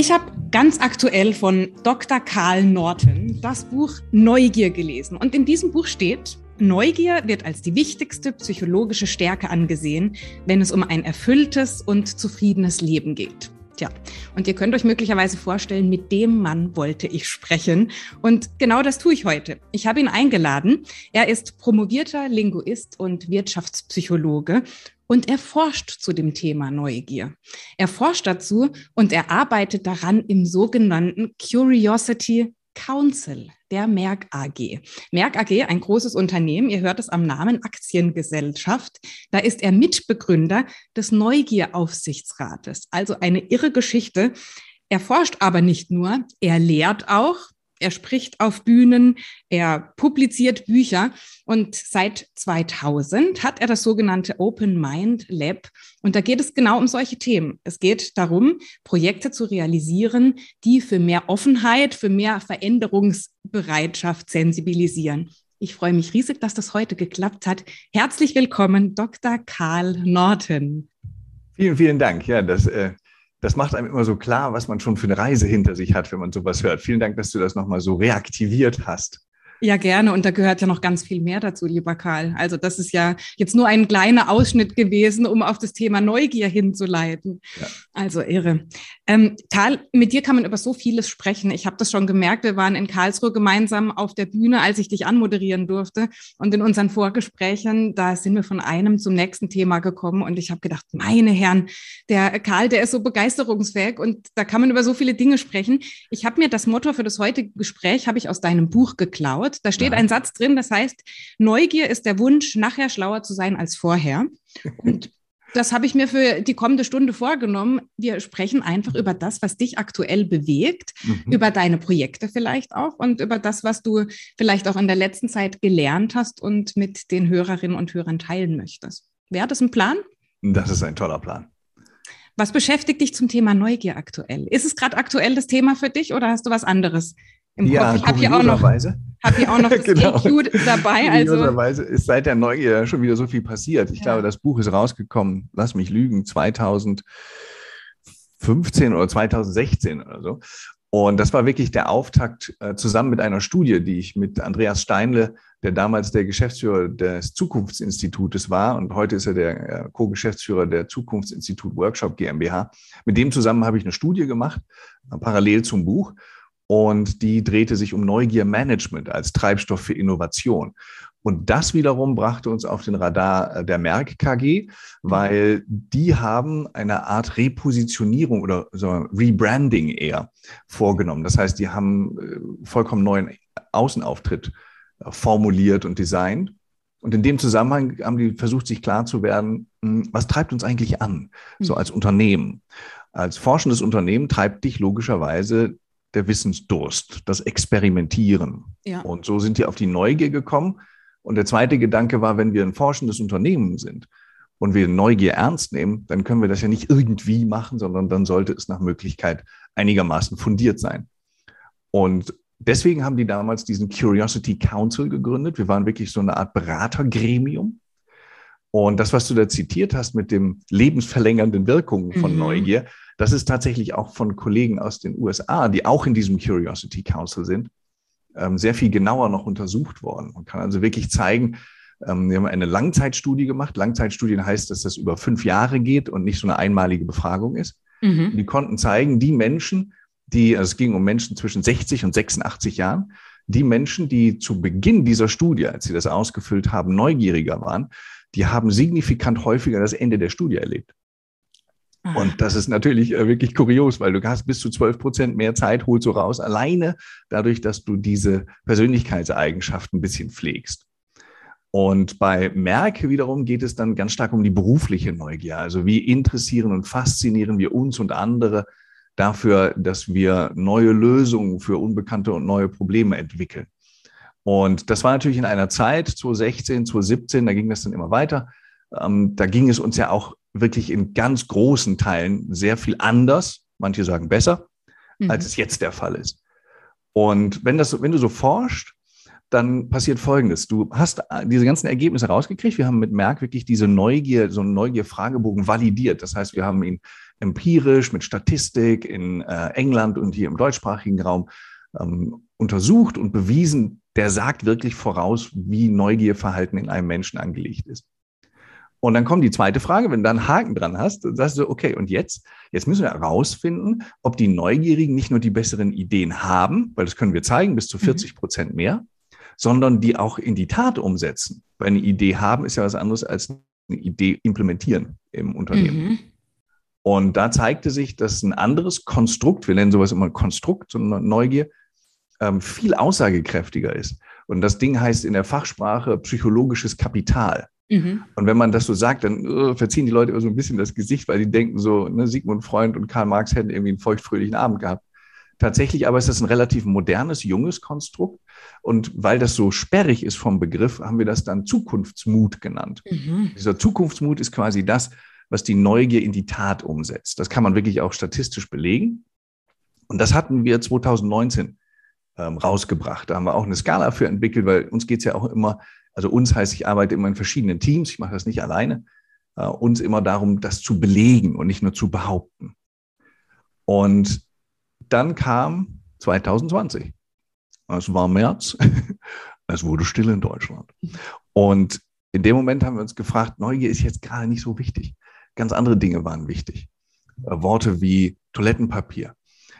Ich habe ganz aktuell von Dr. Karl Norton das Buch Neugier gelesen. Und in diesem Buch steht, Neugier wird als die wichtigste psychologische Stärke angesehen, wenn es um ein erfülltes und zufriedenes Leben geht. Tja, und ihr könnt euch möglicherweise vorstellen, mit dem Mann wollte ich sprechen. Und genau das tue ich heute. Ich habe ihn eingeladen. Er ist promovierter Linguist und Wirtschaftspsychologe und er forscht zu dem Thema Neugier. Er forscht dazu und er arbeitet daran im sogenannten Curiosity Council der Merck AG. Merck AG, ein großes Unternehmen, ihr hört es am Namen Aktiengesellschaft. Da ist er Mitbegründer des Neugieraufsichtsrates. Also eine irre Geschichte. Er forscht aber nicht nur, er lehrt auch er spricht auf Bühnen, er publiziert Bücher und seit 2000 hat er das sogenannte Open Mind Lab und da geht es genau um solche Themen. Es geht darum, Projekte zu realisieren, die für mehr Offenheit, für mehr Veränderungsbereitschaft sensibilisieren. Ich freue mich riesig, dass das heute geklappt hat. Herzlich willkommen, Dr. Karl Norton. Vielen, vielen Dank. Ja, das äh, das macht einem immer so klar, was man schon für eine Reise hinter sich hat, wenn man sowas hört. Vielen Dank, dass du das nochmal so reaktiviert hast. Ja, gerne. Und da gehört ja noch ganz viel mehr dazu, lieber Karl. Also das ist ja jetzt nur ein kleiner Ausschnitt gewesen, um auf das Thema Neugier hinzuleiten. Ja. Also irre. Ähm, Karl, mit dir kann man über so vieles sprechen. Ich habe das schon gemerkt. Wir waren in Karlsruhe gemeinsam auf der Bühne, als ich dich anmoderieren durfte. Und in unseren Vorgesprächen, da sind wir von einem zum nächsten Thema gekommen. Und ich habe gedacht, meine Herren, der Karl, der ist so begeisterungsfähig und da kann man über so viele Dinge sprechen. Ich habe mir das Motto für das heutige Gespräch, habe ich aus deinem Buch geklaut wird. Da steht ja. ein Satz drin, das heißt, Neugier ist der Wunsch, nachher schlauer zu sein als vorher. Und das habe ich mir für die kommende Stunde vorgenommen. Wir sprechen einfach über das, was dich aktuell bewegt, mhm. über deine Projekte vielleicht auch und über das, was du vielleicht auch in der letzten Zeit gelernt hast und mit den Hörerinnen und Hörern teilen möchtest. Wäre das ein Plan? Das ist ein toller Plan. Was beschäftigt dich zum Thema Neugier aktuell? Ist es gerade aktuell das Thema für dich oder hast du was anderes im ja, Kopf? Ich habe hier auch noch habe hier auch noch das genau. EQ dabei. Also. Ist seit der Neugier schon wieder so viel passiert. Ich ja. glaube, das Buch ist rausgekommen, lass mich lügen, 2015 oder 2016 oder so. Und das war wirklich der Auftakt äh, zusammen mit einer Studie, die ich mit Andreas Steinle, der damals der Geschäftsführer des Zukunftsinstitutes war und heute ist er der äh, Co-Geschäftsführer der Zukunftsinstitut Workshop GmbH. Mit dem zusammen habe ich eine Studie gemacht, äh, parallel zum Buch. Und die drehte sich um Neugiermanagement als Treibstoff für Innovation. Und das wiederum brachte uns auf den Radar äh, der Merck KG, weil die haben eine Art Repositionierung oder so Rebranding eher vorgenommen. Das heißt, die haben äh, vollkommen neuen Außenauftritt äh, formuliert und designt. Und in dem Zusammenhang haben die versucht, sich klar zu werden, hm, was treibt uns eigentlich an, so als Unternehmen. Als forschendes Unternehmen treibt dich logischerweise der Wissensdurst, das Experimentieren. Ja. Und so sind die auf die Neugier gekommen. Und der zweite Gedanke war, wenn wir ein forschendes Unternehmen sind und wir Neugier ernst nehmen, dann können wir das ja nicht irgendwie machen, sondern dann sollte es nach Möglichkeit einigermaßen fundiert sein. Und deswegen haben die damals diesen Curiosity Council gegründet. Wir waren wirklich so eine Art Beratergremium. Und das, was du da zitiert hast mit dem lebensverlängernden Wirkungen von mhm. Neugier, das ist tatsächlich auch von Kollegen aus den USA, die auch in diesem Curiosity Council sind, ähm, sehr viel genauer noch untersucht worden. Man kann also wirklich zeigen, ähm, wir haben eine Langzeitstudie gemacht. Langzeitstudien heißt, dass das über fünf Jahre geht und nicht so eine einmalige Befragung ist. Mhm. Die konnten zeigen, die Menschen, die, also es ging um Menschen zwischen 60 und 86 Jahren, die Menschen, die zu Beginn dieser Studie, als sie das ausgefüllt haben, neugieriger waren, die haben signifikant häufiger das Ende der Studie erlebt. Und das ist natürlich äh, wirklich kurios, weil du hast bis zu 12 Prozent mehr Zeit, holst du raus, alleine dadurch, dass du diese Persönlichkeitseigenschaften ein bisschen pflegst. Und bei Merck wiederum geht es dann ganz stark um die berufliche Neugier. Also wie interessieren und faszinieren wir uns und andere dafür, dass wir neue Lösungen für unbekannte und neue Probleme entwickeln. Und das war natürlich in einer Zeit, 2016, 2017, da ging das dann immer weiter. Ähm, da ging es uns ja auch wirklich in ganz großen Teilen sehr viel anders, manche sagen besser, mhm. als es jetzt der Fall ist. Und wenn, das, wenn du so forscht, dann passiert Folgendes. Du hast diese ganzen Ergebnisse rausgekriegt. Wir haben mit Merck wirklich diese Neugier, so einen Neugier-Fragebogen validiert. Das heißt, wir haben ihn empirisch mit Statistik in äh, England und hier im deutschsprachigen Raum ähm, untersucht und bewiesen, der sagt wirklich voraus, wie Neugierverhalten in einem Menschen angelegt ist. Und dann kommt die zweite Frage, wenn du da einen Haken dran hast, dann sagst du, okay, und jetzt? Jetzt müssen wir herausfinden, ob die Neugierigen nicht nur die besseren Ideen haben, weil das können wir zeigen, bis zu 40 mhm. Prozent mehr, sondern die auch in die Tat umsetzen. Weil eine Idee haben ist ja was anderes als eine Idee implementieren im Unternehmen. Mhm. Und da zeigte sich, dass ein anderes Konstrukt, wir nennen sowas immer Konstrukt, so eine Neugier, ähm, viel aussagekräftiger ist. Und das Ding heißt in der Fachsprache psychologisches Kapital. Mhm. Und wenn man das so sagt, dann uh, verziehen die Leute immer so ein bisschen das Gesicht, weil die denken so, ne, Sigmund Freund und Karl Marx hätten irgendwie einen feuchtfröhlichen Abend gehabt. Tatsächlich aber ist das ein relativ modernes, junges Konstrukt. Und weil das so sperrig ist vom Begriff, haben wir das dann Zukunftsmut genannt. Mhm. Dieser Zukunftsmut ist quasi das, was die Neugier in die Tat umsetzt. Das kann man wirklich auch statistisch belegen. Und das hatten wir 2019 ähm, rausgebracht. Da haben wir auch eine Skala für entwickelt, weil uns geht es ja auch immer also uns heißt, ich arbeite immer in verschiedenen Teams, ich mache das nicht alleine, äh, uns immer darum, das zu belegen und nicht nur zu behaupten. Und dann kam 2020. Es war März, es wurde still in Deutschland. Und in dem Moment haben wir uns gefragt, Neugier ist jetzt gerade nicht so wichtig. Ganz andere Dinge waren wichtig. Äh, Worte wie Toilettenpapier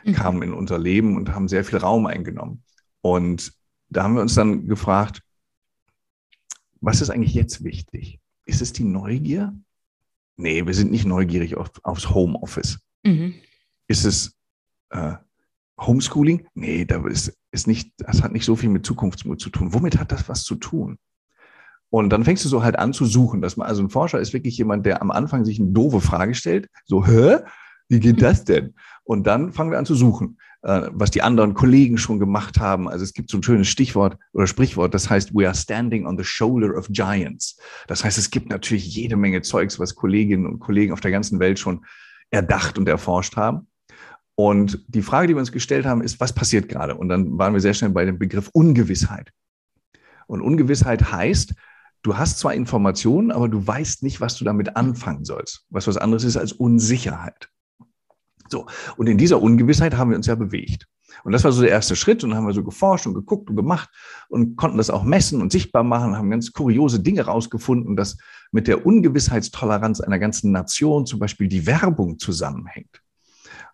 mhm. kamen in unser Leben und haben sehr viel Raum eingenommen. Und da haben wir uns dann gefragt, was ist eigentlich jetzt wichtig? Ist es die Neugier? Nee, wir sind nicht neugierig auf, aufs Homeoffice. Mhm. Ist es äh, Homeschooling? Nee, da ist, ist nicht, das hat nicht so viel mit Zukunftsmut zu tun. Womit hat das was zu tun? Und dann fängst du so halt an zu suchen, dass man, also ein Forscher ist wirklich jemand, der am Anfang sich eine doofe Frage stellt, so, hä? Wie geht das denn? Und dann fangen wir an zu suchen, äh, was die anderen Kollegen schon gemacht haben. Also es gibt so ein schönes Stichwort oder Sprichwort, das heißt, we are standing on the shoulder of giants. Das heißt, es gibt natürlich jede Menge Zeugs, was Kolleginnen und Kollegen auf der ganzen Welt schon erdacht und erforscht haben. Und die Frage, die wir uns gestellt haben, ist, was passiert gerade? Und dann waren wir sehr schnell bei dem Begriff Ungewissheit. Und Ungewissheit heißt, du hast zwar Informationen, aber du weißt nicht, was du damit anfangen sollst. Was was anderes ist als Unsicherheit. So. Und in dieser Ungewissheit haben wir uns ja bewegt. Und das war so der erste Schritt und dann haben wir so geforscht und geguckt und gemacht und konnten das auch messen und sichtbar machen, haben ganz kuriose Dinge rausgefunden, dass mit der Ungewissheitstoleranz einer ganzen Nation zum Beispiel die Werbung zusammenhängt.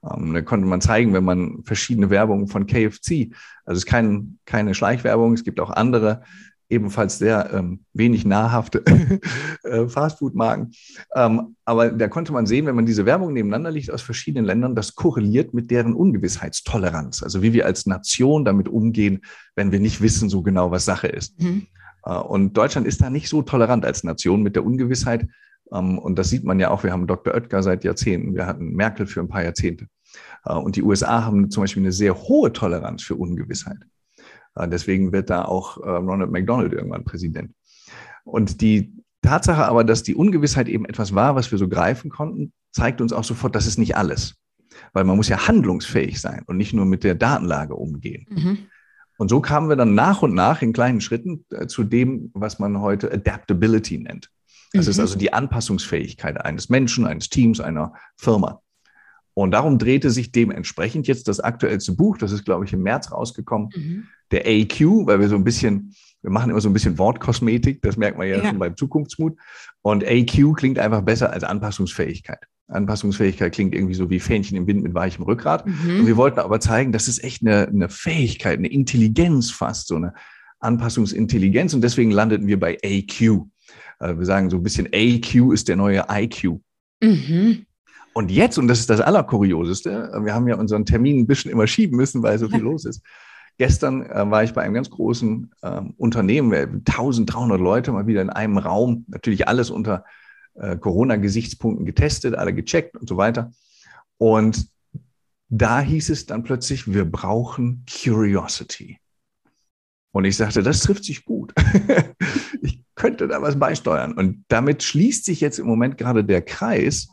Ähm, da konnte man zeigen, wenn man verschiedene Werbungen von KFC, also es ist kein, keine Schleichwerbung, es gibt auch andere ebenfalls sehr ähm, wenig nahrhafte äh, Fastfood-Marken. Ähm, aber da konnte man sehen, wenn man diese Werbung nebeneinander liegt aus verschiedenen Ländern, das korreliert mit deren Ungewissheitstoleranz. Also wie wir als Nation damit umgehen, wenn wir nicht wissen so genau, was Sache ist. Mhm. Äh, und Deutschland ist da nicht so tolerant als Nation mit der Ungewissheit. Ähm, und das sieht man ja auch. Wir haben Dr. Oetker seit Jahrzehnten. Wir hatten Merkel für ein paar Jahrzehnte. Äh, und die USA haben zum Beispiel eine sehr hohe Toleranz für Ungewissheit. Äh, deswegen wird da auch äh, Ronald McDonald irgendwann Präsident. Und die Tatsache aber, dass die Ungewissheit eben etwas war, was wir so greifen konnten, zeigt uns auch sofort, das ist nicht alles. Weil man muss ja handlungsfähig sein und nicht nur mit der Datenlage umgehen. Mhm. Und so kamen wir dann nach und nach in kleinen Schritten äh, zu dem, was man heute Adaptability nennt. Das mhm. ist also die Anpassungsfähigkeit eines Menschen, eines Teams, einer Firma. Und darum drehte sich dementsprechend jetzt das aktuellste Buch, das ist, glaube ich, im März rausgekommen, mhm der AQ, weil wir so ein bisschen, wir machen immer so ein bisschen Wortkosmetik, das merkt man ja, ja. schon beim Zukunftsmut. Und AQ klingt einfach besser als Anpassungsfähigkeit. Anpassungsfähigkeit klingt irgendwie so wie Fähnchen im Wind mit weichem Rückgrat. Mhm. Und wir wollten aber zeigen, das ist echt eine, eine Fähigkeit, eine Intelligenz fast, so eine Anpassungsintelligenz. Und deswegen landeten wir bei AQ. Also wir sagen so ein bisschen, AQ ist der neue IQ. Mhm. Und jetzt, und das ist das Allerkurioseste, wir haben ja unseren Termin ein bisschen immer schieben müssen, weil so viel los ist. Gestern äh, war ich bei einem ganz großen äh, Unternehmen, 1300 Leute mal wieder in einem Raum, natürlich alles unter äh, Corona-Gesichtspunkten getestet, alle gecheckt und so weiter. Und da hieß es dann plötzlich, wir brauchen Curiosity. Und ich sagte, das trifft sich gut. ich könnte da was beisteuern. Und damit schließt sich jetzt im Moment gerade der Kreis,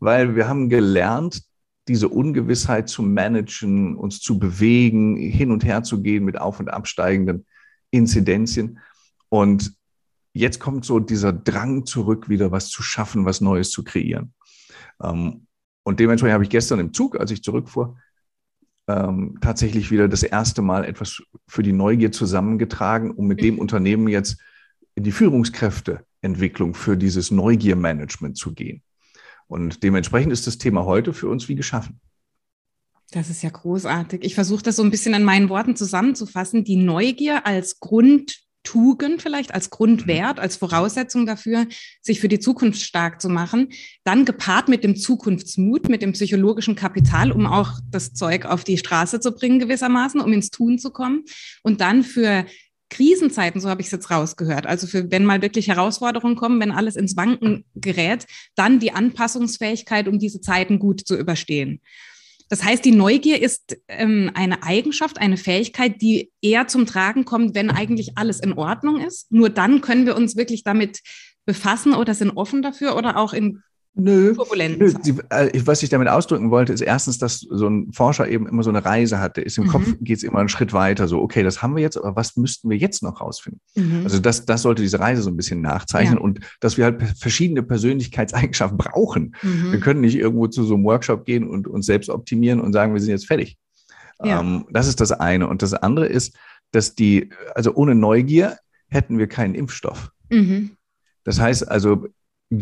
weil wir haben gelernt, diese Ungewissheit zu managen, uns zu bewegen, hin und her zu gehen mit auf- und absteigenden Inzidenzien. Und jetzt kommt so dieser Drang zurück, wieder was zu schaffen, was Neues zu kreieren. Ähm, Und dementsprechend habe ich gestern im Zug, als ich zurückfuhr, ähm, tatsächlich wieder das erste Mal etwas für die Neugier zusammengetragen, um mit dem mhm. Unternehmen jetzt in die Führungskräfteentwicklung für dieses Neugiermanagement zu gehen. Und dementsprechend ist das Thema heute für uns wie geschaffen. Das ist ja großartig. Ich versuche das so ein bisschen in meinen Worten zusammenzufassen. Die Neugier als Grundtugend vielleicht, als Grundwert, als Voraussetzung dafür, sich für die Zukunft stark zu machen. Dann gepaart mit dem Zukunftsmut, mit dem psychologischen Kapital, um auch das Zeug auf die Straße zu bringen gewissermaßen, um ins Tun zu kommen. Und dann für Krisenzeiten, so habe ich es jetzt rausgehört, also für wenn mal wirklich Herausforderungen kommen, wenn alles ins Wanken gerät, dann die Anpassungsfähigkeit, um diese Zeiten gut zu überstehen. Das heißt, die Neugier ist ähm, eine Eigenschaft, eine Fähigkeit, die eher zum Tragen kommt, wenn eigentlich alles in Ordnung ist. Nur dann können wir uns wirklich damit befassen oder sind offen dafür oder auch in Nö, nö die, äh, was ich damit ausdrücken wollte, ist erstens, dass so ein Forscher eben immer so eine Reise hat. Der ist im mhm. Kopf, geht es immer einen Schritt weiter. So, okay, das haben wir jetzt, aber was müssten wir jetzt noch rausfinden? Mhm. Also das, das sollte diese Reise so ein bisschen nachzeichnen ja. und dass wir halt verschiedene Persönlichkeitseigenschaften brauchen. Mhm. Wir können nicht irgendwo zu so einem Workshop gehen und uns selbst optimieren und sagen, wir sind jetzt fertig. Ja. Ähm, das ist das eine. Und das andere ist, dass die, also ohne Neugier hätten wir keinen Impfstoff. Mhm. Das heißt also,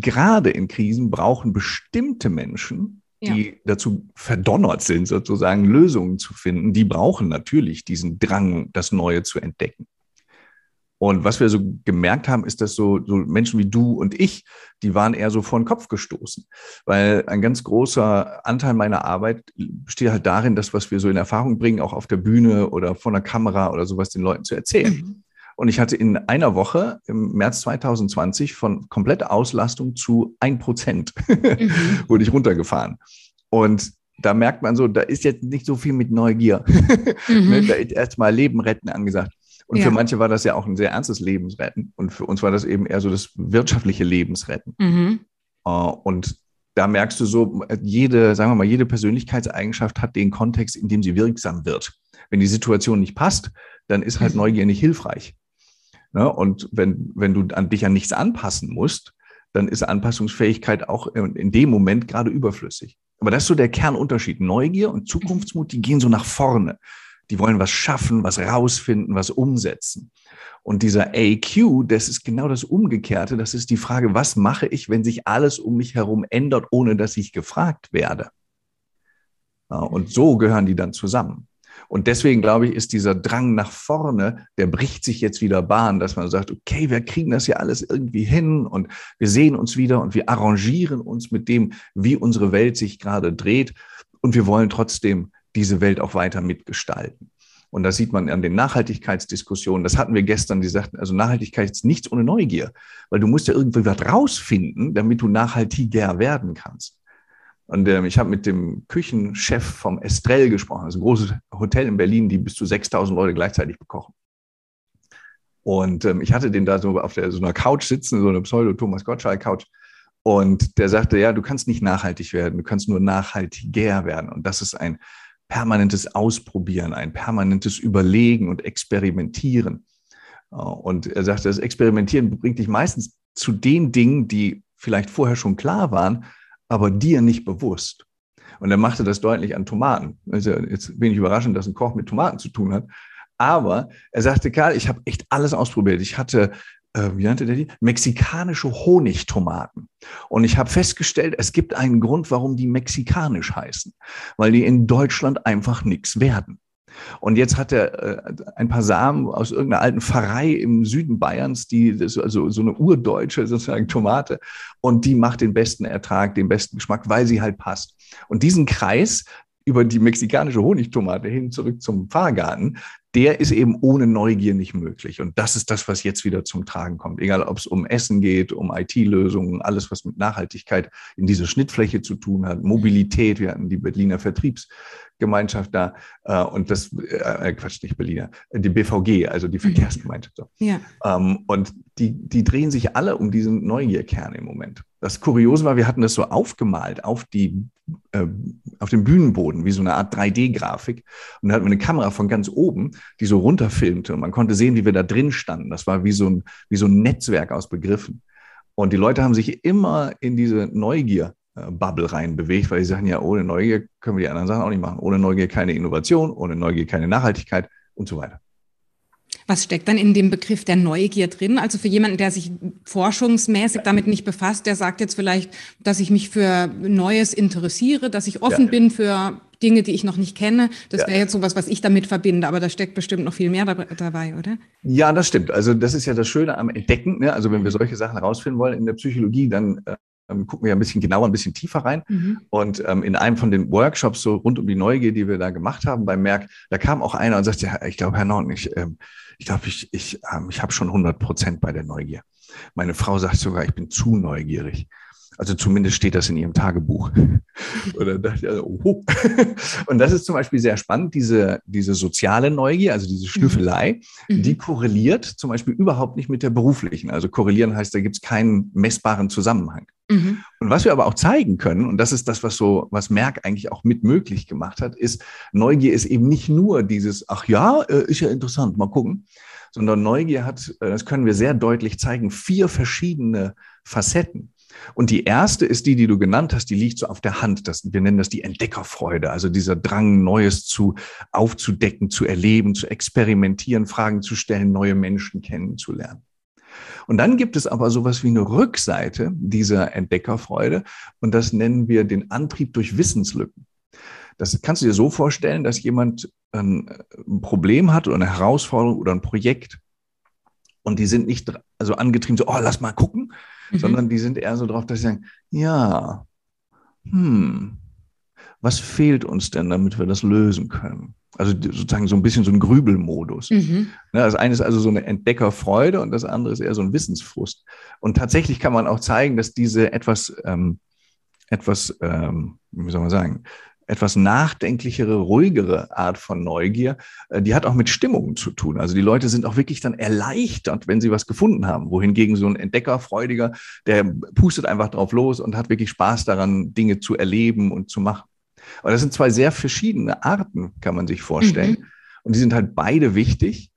gerade in Krisen brauchen bestimmte Menschen, die ja. dazu verdonnert sind, sozusagen Lösungen zu finden, die brauchen natürlich diesen Drang, das Neue zu entdecken. Und was wir so gemerkt haben, ist, dass so, so Menschen wie du und ich, die waren eher so vor den Kopf gestoßen. Weil ein ganz großer Anteil meiner Arbeit besteht halt darin, das, was wir so in Erfahrung bringen, auch auf der Bühne oder vor einer Kamera oder sowas den Leuten zu erzählen. Mhm. Und ich hatte in einer Woche im März 2020 von kompletter Auslastung zu ein Prozent mhm. wurde ich runtergefahren. Und da merkt man so, da ist jetzt nicht so viel mit Neugier. Mhm. Ne, da ist erstmal Leben retten angesagt. Und ja. für manche war das ja auch ein sehr ernstes Lebensretten. Und für uns war das eben eher so das wirtschaftliche Lebensretten. Mhm. Äh, und da merkst du so, jede, sagen wir mal, jede Persönlichkeitseigenschaft hat den Kontext, in dem sie wirksam wird. Wenn die Situation nicht passt, dann ist halt mhm. Neugier nicht hilfreich. Ne? Und wenn, wenn du an dich an nichts anpassen musst, dann ist Anpassungsfähigkeit auch in dem Moment gerade überflüssig. Aber das ist so der Kernunterschied. Neugier und Zukunftsmut, die gehen so nach vorne. Die wollen was schaffen, was rausfinden, was umsetzen. Und dieser AQ, das ist genau das Umgekehrte. Das ist die Frage, was mache ich, wenn sich alles um mich herum ändert, ohne dass ich gefragt werde? und so gehören die dann zusammen. Und deswegen glaube ich, ist dieser Drang nach vorne, der bricht sich jetzt wieder Bahn, dass man sagt, okay, wir kriegen das ja alles irgendwie hin und wir sehen uns wieder und wir arrangieren uns mit dem, wie unsere Welt sich gerade dreht. Und wir wollen trotzdem diese Welt auch weiter mitgestalten. Und das sieht man an den Nachhaltigkeitsdiskussionen. Das hatten wir gestern, die sagten, also Nachhaltigkeit ist nichts ohne Neugier, weil du musst ja irgendwie was rausfinden, damit du nachhaltiger werden kannst. Und ähm, ich habe mit dem Küchenchef vom Estrell gesprochen, also ein großes Hotel in Berlin, die bis zu 6000 Leute gleichzeitig bekochen. Und ähm, ich hatte den da so auf der, so einer Couch sitzen, so eine Pseudo-Thomas Gottschalk-Couch. Und der sagte, ja, du kannst nicht nachhaltig werden, du kannst nur nachhaltiger werden. Und das ist ein permanentes Ausprobieren, ein permanentes Überlegen und Experimentieren. Äh, und er sagte, das Experimentieren bringt dich meistens zu den Dingen, die vielleicht vorher schon klar waren, aber dir nicht bewusst. Und er machte das deutlich an Tomaten. Also jetzt bin ich überraschend, dass ein Koch mit Tomaten zu tun hat. Aber er sagte, Karl, ich habe echt alles ausprobiert. Ich hatte, äh, wie nannte der die? Mexikanische Honigtomaten. Und ich habe festgestellt, es gibt einen Grund, warum die mexikanisch heißen. Weil die in Deutschland einfach nichts werden. Und jetzt hat er äh, ein paar Samen aus irgendeiner alten Pfarrei im Süden Bayerns, die das also so eine urdeutsche sozusagen Tomate und die macht den besten Ertrag, den besten Geschmack, weil sie halt passt. Und diesen Kreis über die mexikanische Honigtomate hin zurück zum Pfarrgarten, der ist eben ohne Neugier nicht möglich. Und das ist das, was jetzt wieder zum Tragen kommt. Egal, ob es um Essen geht, um IT-Lösungen, alles, was mit Nachhaltigkeit in dieser Schnittfläche zu tun hat, Mobilität. Wir hatten die Berliner Vertriebsgemeinschaft da äh, und das, äh, äh Quatsch, nicht Berliner, die BVG, also die mhm. Verkehrsgemeinschaft. So. Ja. Ähm, und die, die drehen sich alle um diesen Neugierkern im Moment. Das Kuriose war, wir hatten das so aufgemalt auf die äh, auf dem Bühnenboden, wie so eine Art 3D-Grafik. Und da hatten wir eine Kamera von ganz oben, die so runterfilmte. Und man konnte sehen, wie wir da drin standen. Das war wie so ein, wie so ein Netzwerk aus Begriffen. Und die Leute haben sich immer in diese Neugier äh, Bubble rein bewegt, weil die sagen ja, ohne Neugier können wir die anderen Sachen auch nicht machen. Ohne Neugier keine Innovation, ohne Neugier keine Nachhaltigkeit und so weiter. Was steckt dann in dem Begriff der Neugier drin? Also für jemanden, der sich forschungsmäßig damit nicht befasst, der sagt jetzt vielleicht, dass ich mich für Neues interessiere, dass ich offen ja. bin für Dinge, die ich noch nicht kenne. Das ja. wäre jetzt sowas, was ich damit verbinde, aber da steckt bestimmt noch viel mehr dabei, oder? Ja, das stimmt. Also das ist ja das Schöne am Entdecken. Ne? Also wenn wir solche Sachen herausfinden wollen in der Psychologie, dann äh, ähm, gucken wir ein bisschen genauer, ein bisschen tiefer rein. Mhm. Und ähm, in einem von den Workshops so rund um die Neugier, die wir da gemacht haben bei Merck, da kam auch einer und sagte, ja, ich glaube, Herr Norton, ich, ähm, ich glaube, ich, ich, ähm, ich habe schon 100 Prozent bei der Neugier. Meine Frau sagt sogar, ich bin zu neugierig. Also zumindest steht das in ihrem Tagebuch. Und dann dachte ich, also, oh. Und das ist zum Beispiel sehr spannend, diese, diese soziale Neugier, also diese Schnüffelei, mhm. die korreliert zum Beispiel überhaupt nicht mit der beruflichen. Also korrelieren heißt, da gibt es keinen messbaren Zusammenhang. Mhm. Und was wir aber auch zeigen können, und das ist das, was so, was Merck eigentlich auch mit möglich gemacht hat, ist, Neugier ist eben nicht nur dieses, ach ja, äh, ist ja interessant, mal gucken, sondern Neugier hat, äh, das können wir sehr deutlich zeigen, vier verschiedene Facetten. Und die erste ist die, die du genannt hast, die liegt so auf der Hand. Das, wir nennen das die Entdeckerfreude, also dieser Drang, Neues zu aufzudecken, zu erleben, zu experimentieren, Fragen zu stellen, neue Menschen kennenzulernen. Und dann gibt es aber sowas wie eine Rückseite dieser Entdeckerfreude und das nennen wir den Antrieb durch Wissenslücken. Das kannst du dir so vorstellen, dass jemand ein Problem hat oder eine Herausforderung oder ein Projekt und die sind nicht also angetrieben so, oh, lass mal gucken, mhm. sondern die sind eher so drauf, dass sie sagen, ja, hm, was fehlt uns denn, damit wir das lösen können? Also sozusagen so ein bisschen so ein Grübelmodus. Mhm. Ne, das eine ist also so eine Entdeckerfreude und das andere ist eher so ein Wissensfrust. Und tatsächlich kann man auch zeigen, dass diese etwas, ähm, etwas, ähm, wie soll man sagen, etwas nachdenklichere, ruhigere Art von Neugier, äh, die hat auch mit Stimmungen zu tun. Also die Leute sind auch wirklich dann erleichtert, wenn sie was gefunden haben. Wohingegen so ein Entdeckerfreudiger, der pustet einfach drauf los und hat wirklich Spaß daran, Dinge zu erleben und zu machen. Aber das sind zwei sehr verschiedene Arten, kann man sich vorstellen. Mhm. Und die sind halt beide wichtig.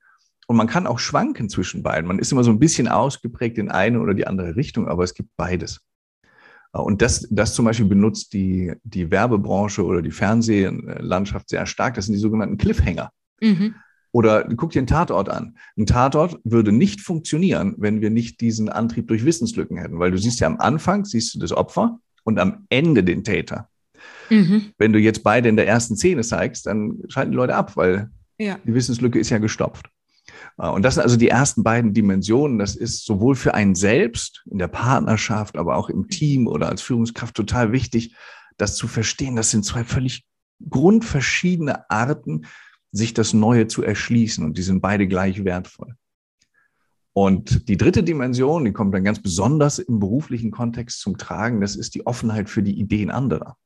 Und man kann auch schwanken zwischen beiden. Man ist immer so ein bisschen ausgeprägt in eine oder die andere Richtung, aber es gibt beides. Und das, das zum Beispiel benutzt die, die Werbebranche oder die Fernsehlandschaft sehr stark. Das sind die sogenannten Cliffhanger. Mhm. Oder guck dir einen Tatort an. Ein Tatort würde nicht funktionieren, wenn wir nicht diesen Antrieb durch Wissenslücken hätten, weil du siehst ja am Anfang, siehst du das Opfer und am Ende den Täter. Mhm. Wenn du jetzt beide in der ersten Szene zeigst, dann schalten die Leute ab, weil ja. die Wissenslücke ist ja gestopft. Äh, und das sind also die ersten beiden Dimensionen. Das ist sowohl für einen selbst in der Partnerschaft, aber auch im Team oder als Führungskraft total wichtig, das zu verstehen. Das sind zwei völlig grundverschiedene Arten, sich das Neue zu erschließen. Und die sind beide gleich wertvoll. Und die dritte Dimension, die kommt dann ganz besonders im beruflichen Kontext zum Tragen, das ist die Offenheit für die Ideen anderer.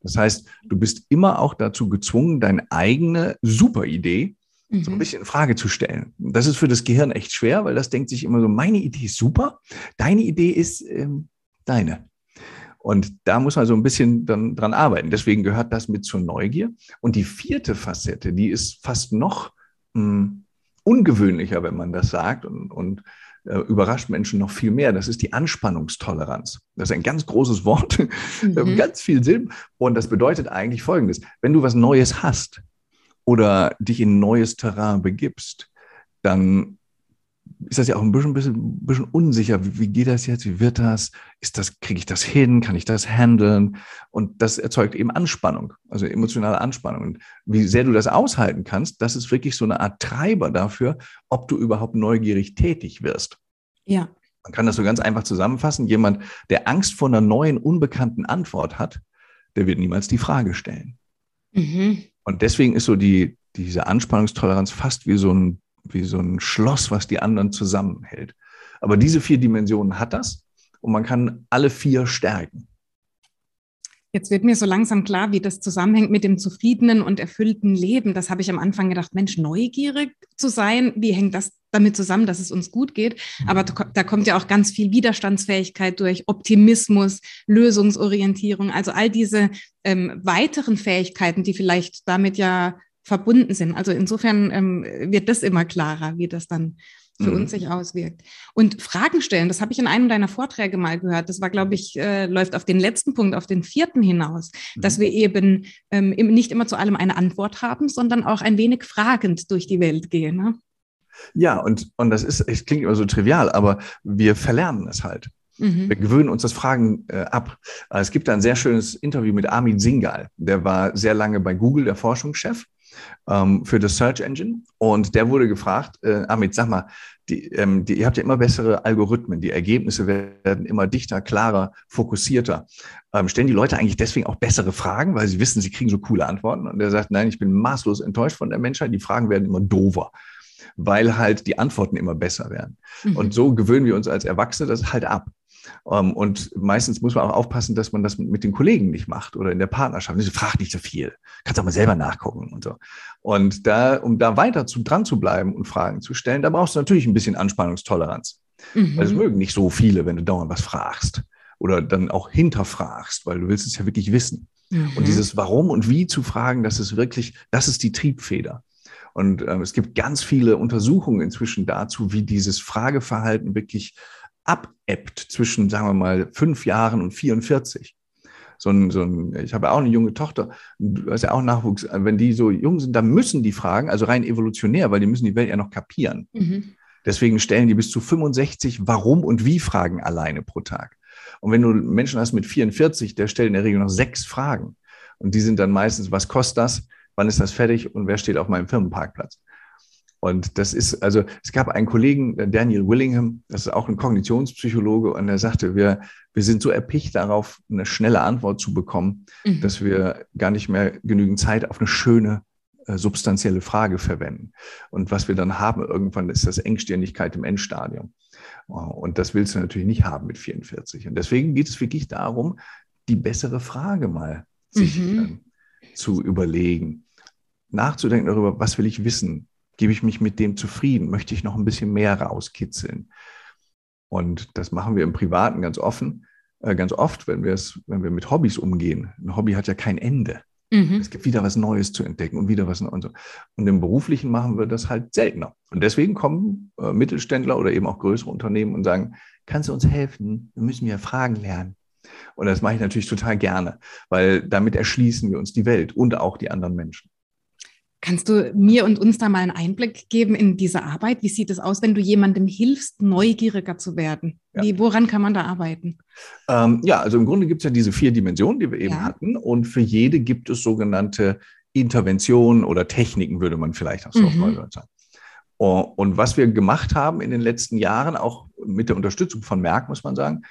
Das heißt, du bist immer auch dazu gezwungen, deine eigene Superidee so ein mhm. bisschen in Frage zu stellen. Das ist für das Gehirn echt schwer, weil das denkt sich immer so, meine Idee ist super, deine Idee ist ähm, deine. Und da muss man so ein bisschen dann dran arbeiten. Deswegen gehört das mit zur Neugier. Und die vierte Facette, die ist fast noch mh, hm, ungewöhnlicher, wenn man das sagt und, und äh, überrascht Menschen noch viel mehr. Das ist die Anspannungstoleranz. Das ist ein ganz großes Wort, mhm. ganz viel Sinn. Und das bedeutet eigentlich Folgendes. Wenn du was Neues hast oder dich in neues Terrain begibst, dann ist das ja auch ein bisschen, bisschen, bisschen unsicher. Wie, wie, geht das jetzt? Wie wird das? Ist das, kriege ich das hin? Kann ich das handeln? Und das erzeugt eben Anspannung, also emotionale Anspannung. Und wie sehr du das aushalten kannst, das ist wirklich so eine Art Treiber dafür, ob du überhaupt neugierig tätig wirst. Ja. Man kann das so ganz einfach zusammenfassen. Jemand, der Angst vor einer neuen, unbekannten Antwort hat, der wird niemals die Frage stellen. Mhm. Und deswegen ist so die, diese Anspannungstoleranz fast wie so ein wie so ein Schloss, was die anderen zusammenhält. Aber diese vier Dimensionen hat das und man kann alle vier stärken. Jetzt wird mir so langsam klar, wie das zusammenhängt mit dem zufriedenen und erfüllten Leben. Das habe ich am Anfang gedacht, Mensch, neugierig zu sein, wie hängt das damit zusammen, dass es uns gut geht? Aber da kommt ja auch ganz viel Widerstandsfähigkeit durch, Optimismus, Lösungsorientierung, also all diese ähm, weiteren Fähigkeiten, die vielleicht damit ja verbunden sind. Also insofern ähm, wird das immer klarer, wie das dann für mhm. uns sich auswirkt. Und Fragen stellen, das habe ich in einem deiner Vorträge mal gehört. Das war, glaube ich, äh, läuft auf den letzten Punkt, auf den vierten hinaus, mhm. dass wir eben ähm, nicht immer zu allem eine Antwort haben, sondern auch ein wenig fragend durch die Welt gehen. Ne? Ja, und, und das ist, es klingt immer so trivial, aber wir verlernen es halt. Mhm. Wir gewöhnen uns das Fragen äh, ab. Es gibt ein sehr schönes Interview mit Amit Singal. Der war sehr lange bei Google der Forschungschef ähm, für das Search Engine. Und der wurde gefragt, äh, Amit, sag mal, die, ähm, die, ihr habt ja immer bessere Algorithmen, die Ergebnisse werden immer dichter, klarer, fokussierter. Ähm, stellen die Leute eigentlich deswegen auch bessere Fragen, weil sie wissen, sie kriegen so coole Antworten? Und er sagt, nein, ich bin maßlos enttäuscht von der Menschheit, die Fragen werden immer dover weil halt die Antworten immer besser werden. Mhm. Und so gewöhnen wir uns als Erwachsene das halt ab. Ähm, und meistens muss man auch aufpassen, dass man das mit den Kollegen nicht macht oder in der Partnerschaft. Also, frag nicht so viel. Kannst auch mal selber nachgucken und so. Und da, um da weiter zu, dran zu bleiben und Fragen zu stellen, da brauchst du natürlich ein bisschen Anspannungstoleranz. Mhm. Weil es mögen nicht so viele, wenn du dauernd was fragst oder dann auch hinterfragst, weil du willst es ja wirklich wissen. Mhm. Und dieses Warum und Wie zu fragen, das ist wirklich, das ist die Triebfeder. Und äh, es gibt ganz viele Untersuchungen inzwischen dazu, wie dieses Frageverhalten wirklich abebbt zwischen, sagen wir mal, fünf Jahren und 44. So ein, so ein, ich habe auch eine junge Tochter, du hast ja auch Nachwuchs, wenn die so jung sind, dann müssen die fragen, also rein evolutionär, weil die müssen die Welt ja noch kapieren. Mhm. Deswegen stellen die bis zu 65 Warum und Wie Fragen alleine pro Tag. Und wenn du Menschen hast mit 44, der stellt in der Regel noch sechs Fragen. Und die sind dann meistens, was kostet das? Wann ist das fertig? Und wer steht auf meinem Firmenparkplatz? Und das ist, also es gab einen Kollegen, äh, Daniel Willingham, das ist auch ein Kognitionspsychologe, und er sagte, wir, wir sind so erpicht darauf, eine schnelle Antwort zu bekommen, mhm. dass wir gar nicht mehr genügend Zeit auf eine schöne, äh, substanzielle Frage verwenden. Und was wir dann haben irgendwann, ist das Engstirnigkeit im Endstadium. Oh, und das willst du natürlich nicht haben mit 44. Und deswegen geht es wirklich darum, die bessere Frage mal sich mhm. äh, zu überlegen, nachzudenken darüber, was will ich wissen, Gebe ich mich mit dem zufrieden? Möchte ich noch ein bisschen mehr rauskitzeln? Und das machen wir im Privaten ganz offen, äh, ganz oft, wenn wir es, wenn wir mit Hobbys umgehen. Ein Hobby hat ja kein Ende. Mhm. Es gibt wieder was Neues zu entdecken und wieder was und so. Und im Beruflichen machen wir das halt seltener. Und deswegen kommen äh, Mittelständler oder eben auch größere Unternehmen und sagen, kannst du uns helfen? Wir müssen ja Fragen lernen. Und das mache ich natürlich total gerne, weil damit erschließen wir uns die Welt und auch die anderen Menschen. Kannst du mir und uns da mal einen Einblick geben in diese Arbeit? Wie sieht es aus, wenn du jemandem hilfst, neugieriger zu werden? Wie, ja. Woran kann man da arbeiten? Ähm, ja, also im Grunde gibt es ja diese vier Dimensionen, die wir eben ja. hatten. Und für jede gibt es sogenannte Interventionen oder Techniken, würde man vielleicht auch so mhm. sagen. Und was wir gemacht haben in den letzten Jahren, auch mit der Unterstützung von Merck, muss man sagen,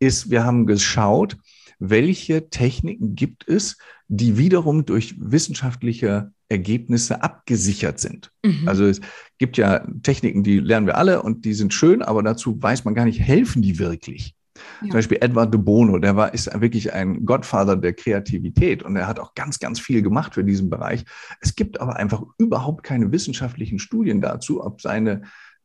ist, wir haben geschaut, welche Techniken gibt es, die wiederum durch wissenschaftliche Ergebnisse abgesichert sind. Mhm. Also es gibt ja Techniken, die lernen wir alle und die sind schön, aber dazu weiß man gar nicht, helfen die wirklich. Ja. Zum Beispiel Edward de Bono, der war, ist wirklich ein Godfather der Kreativität und er hat auch ganz, ganz viel gemacht für diesen Bereich. Es gibt aber einfach überhaupt keine wissenschaftlichen Studien dazu, ob seine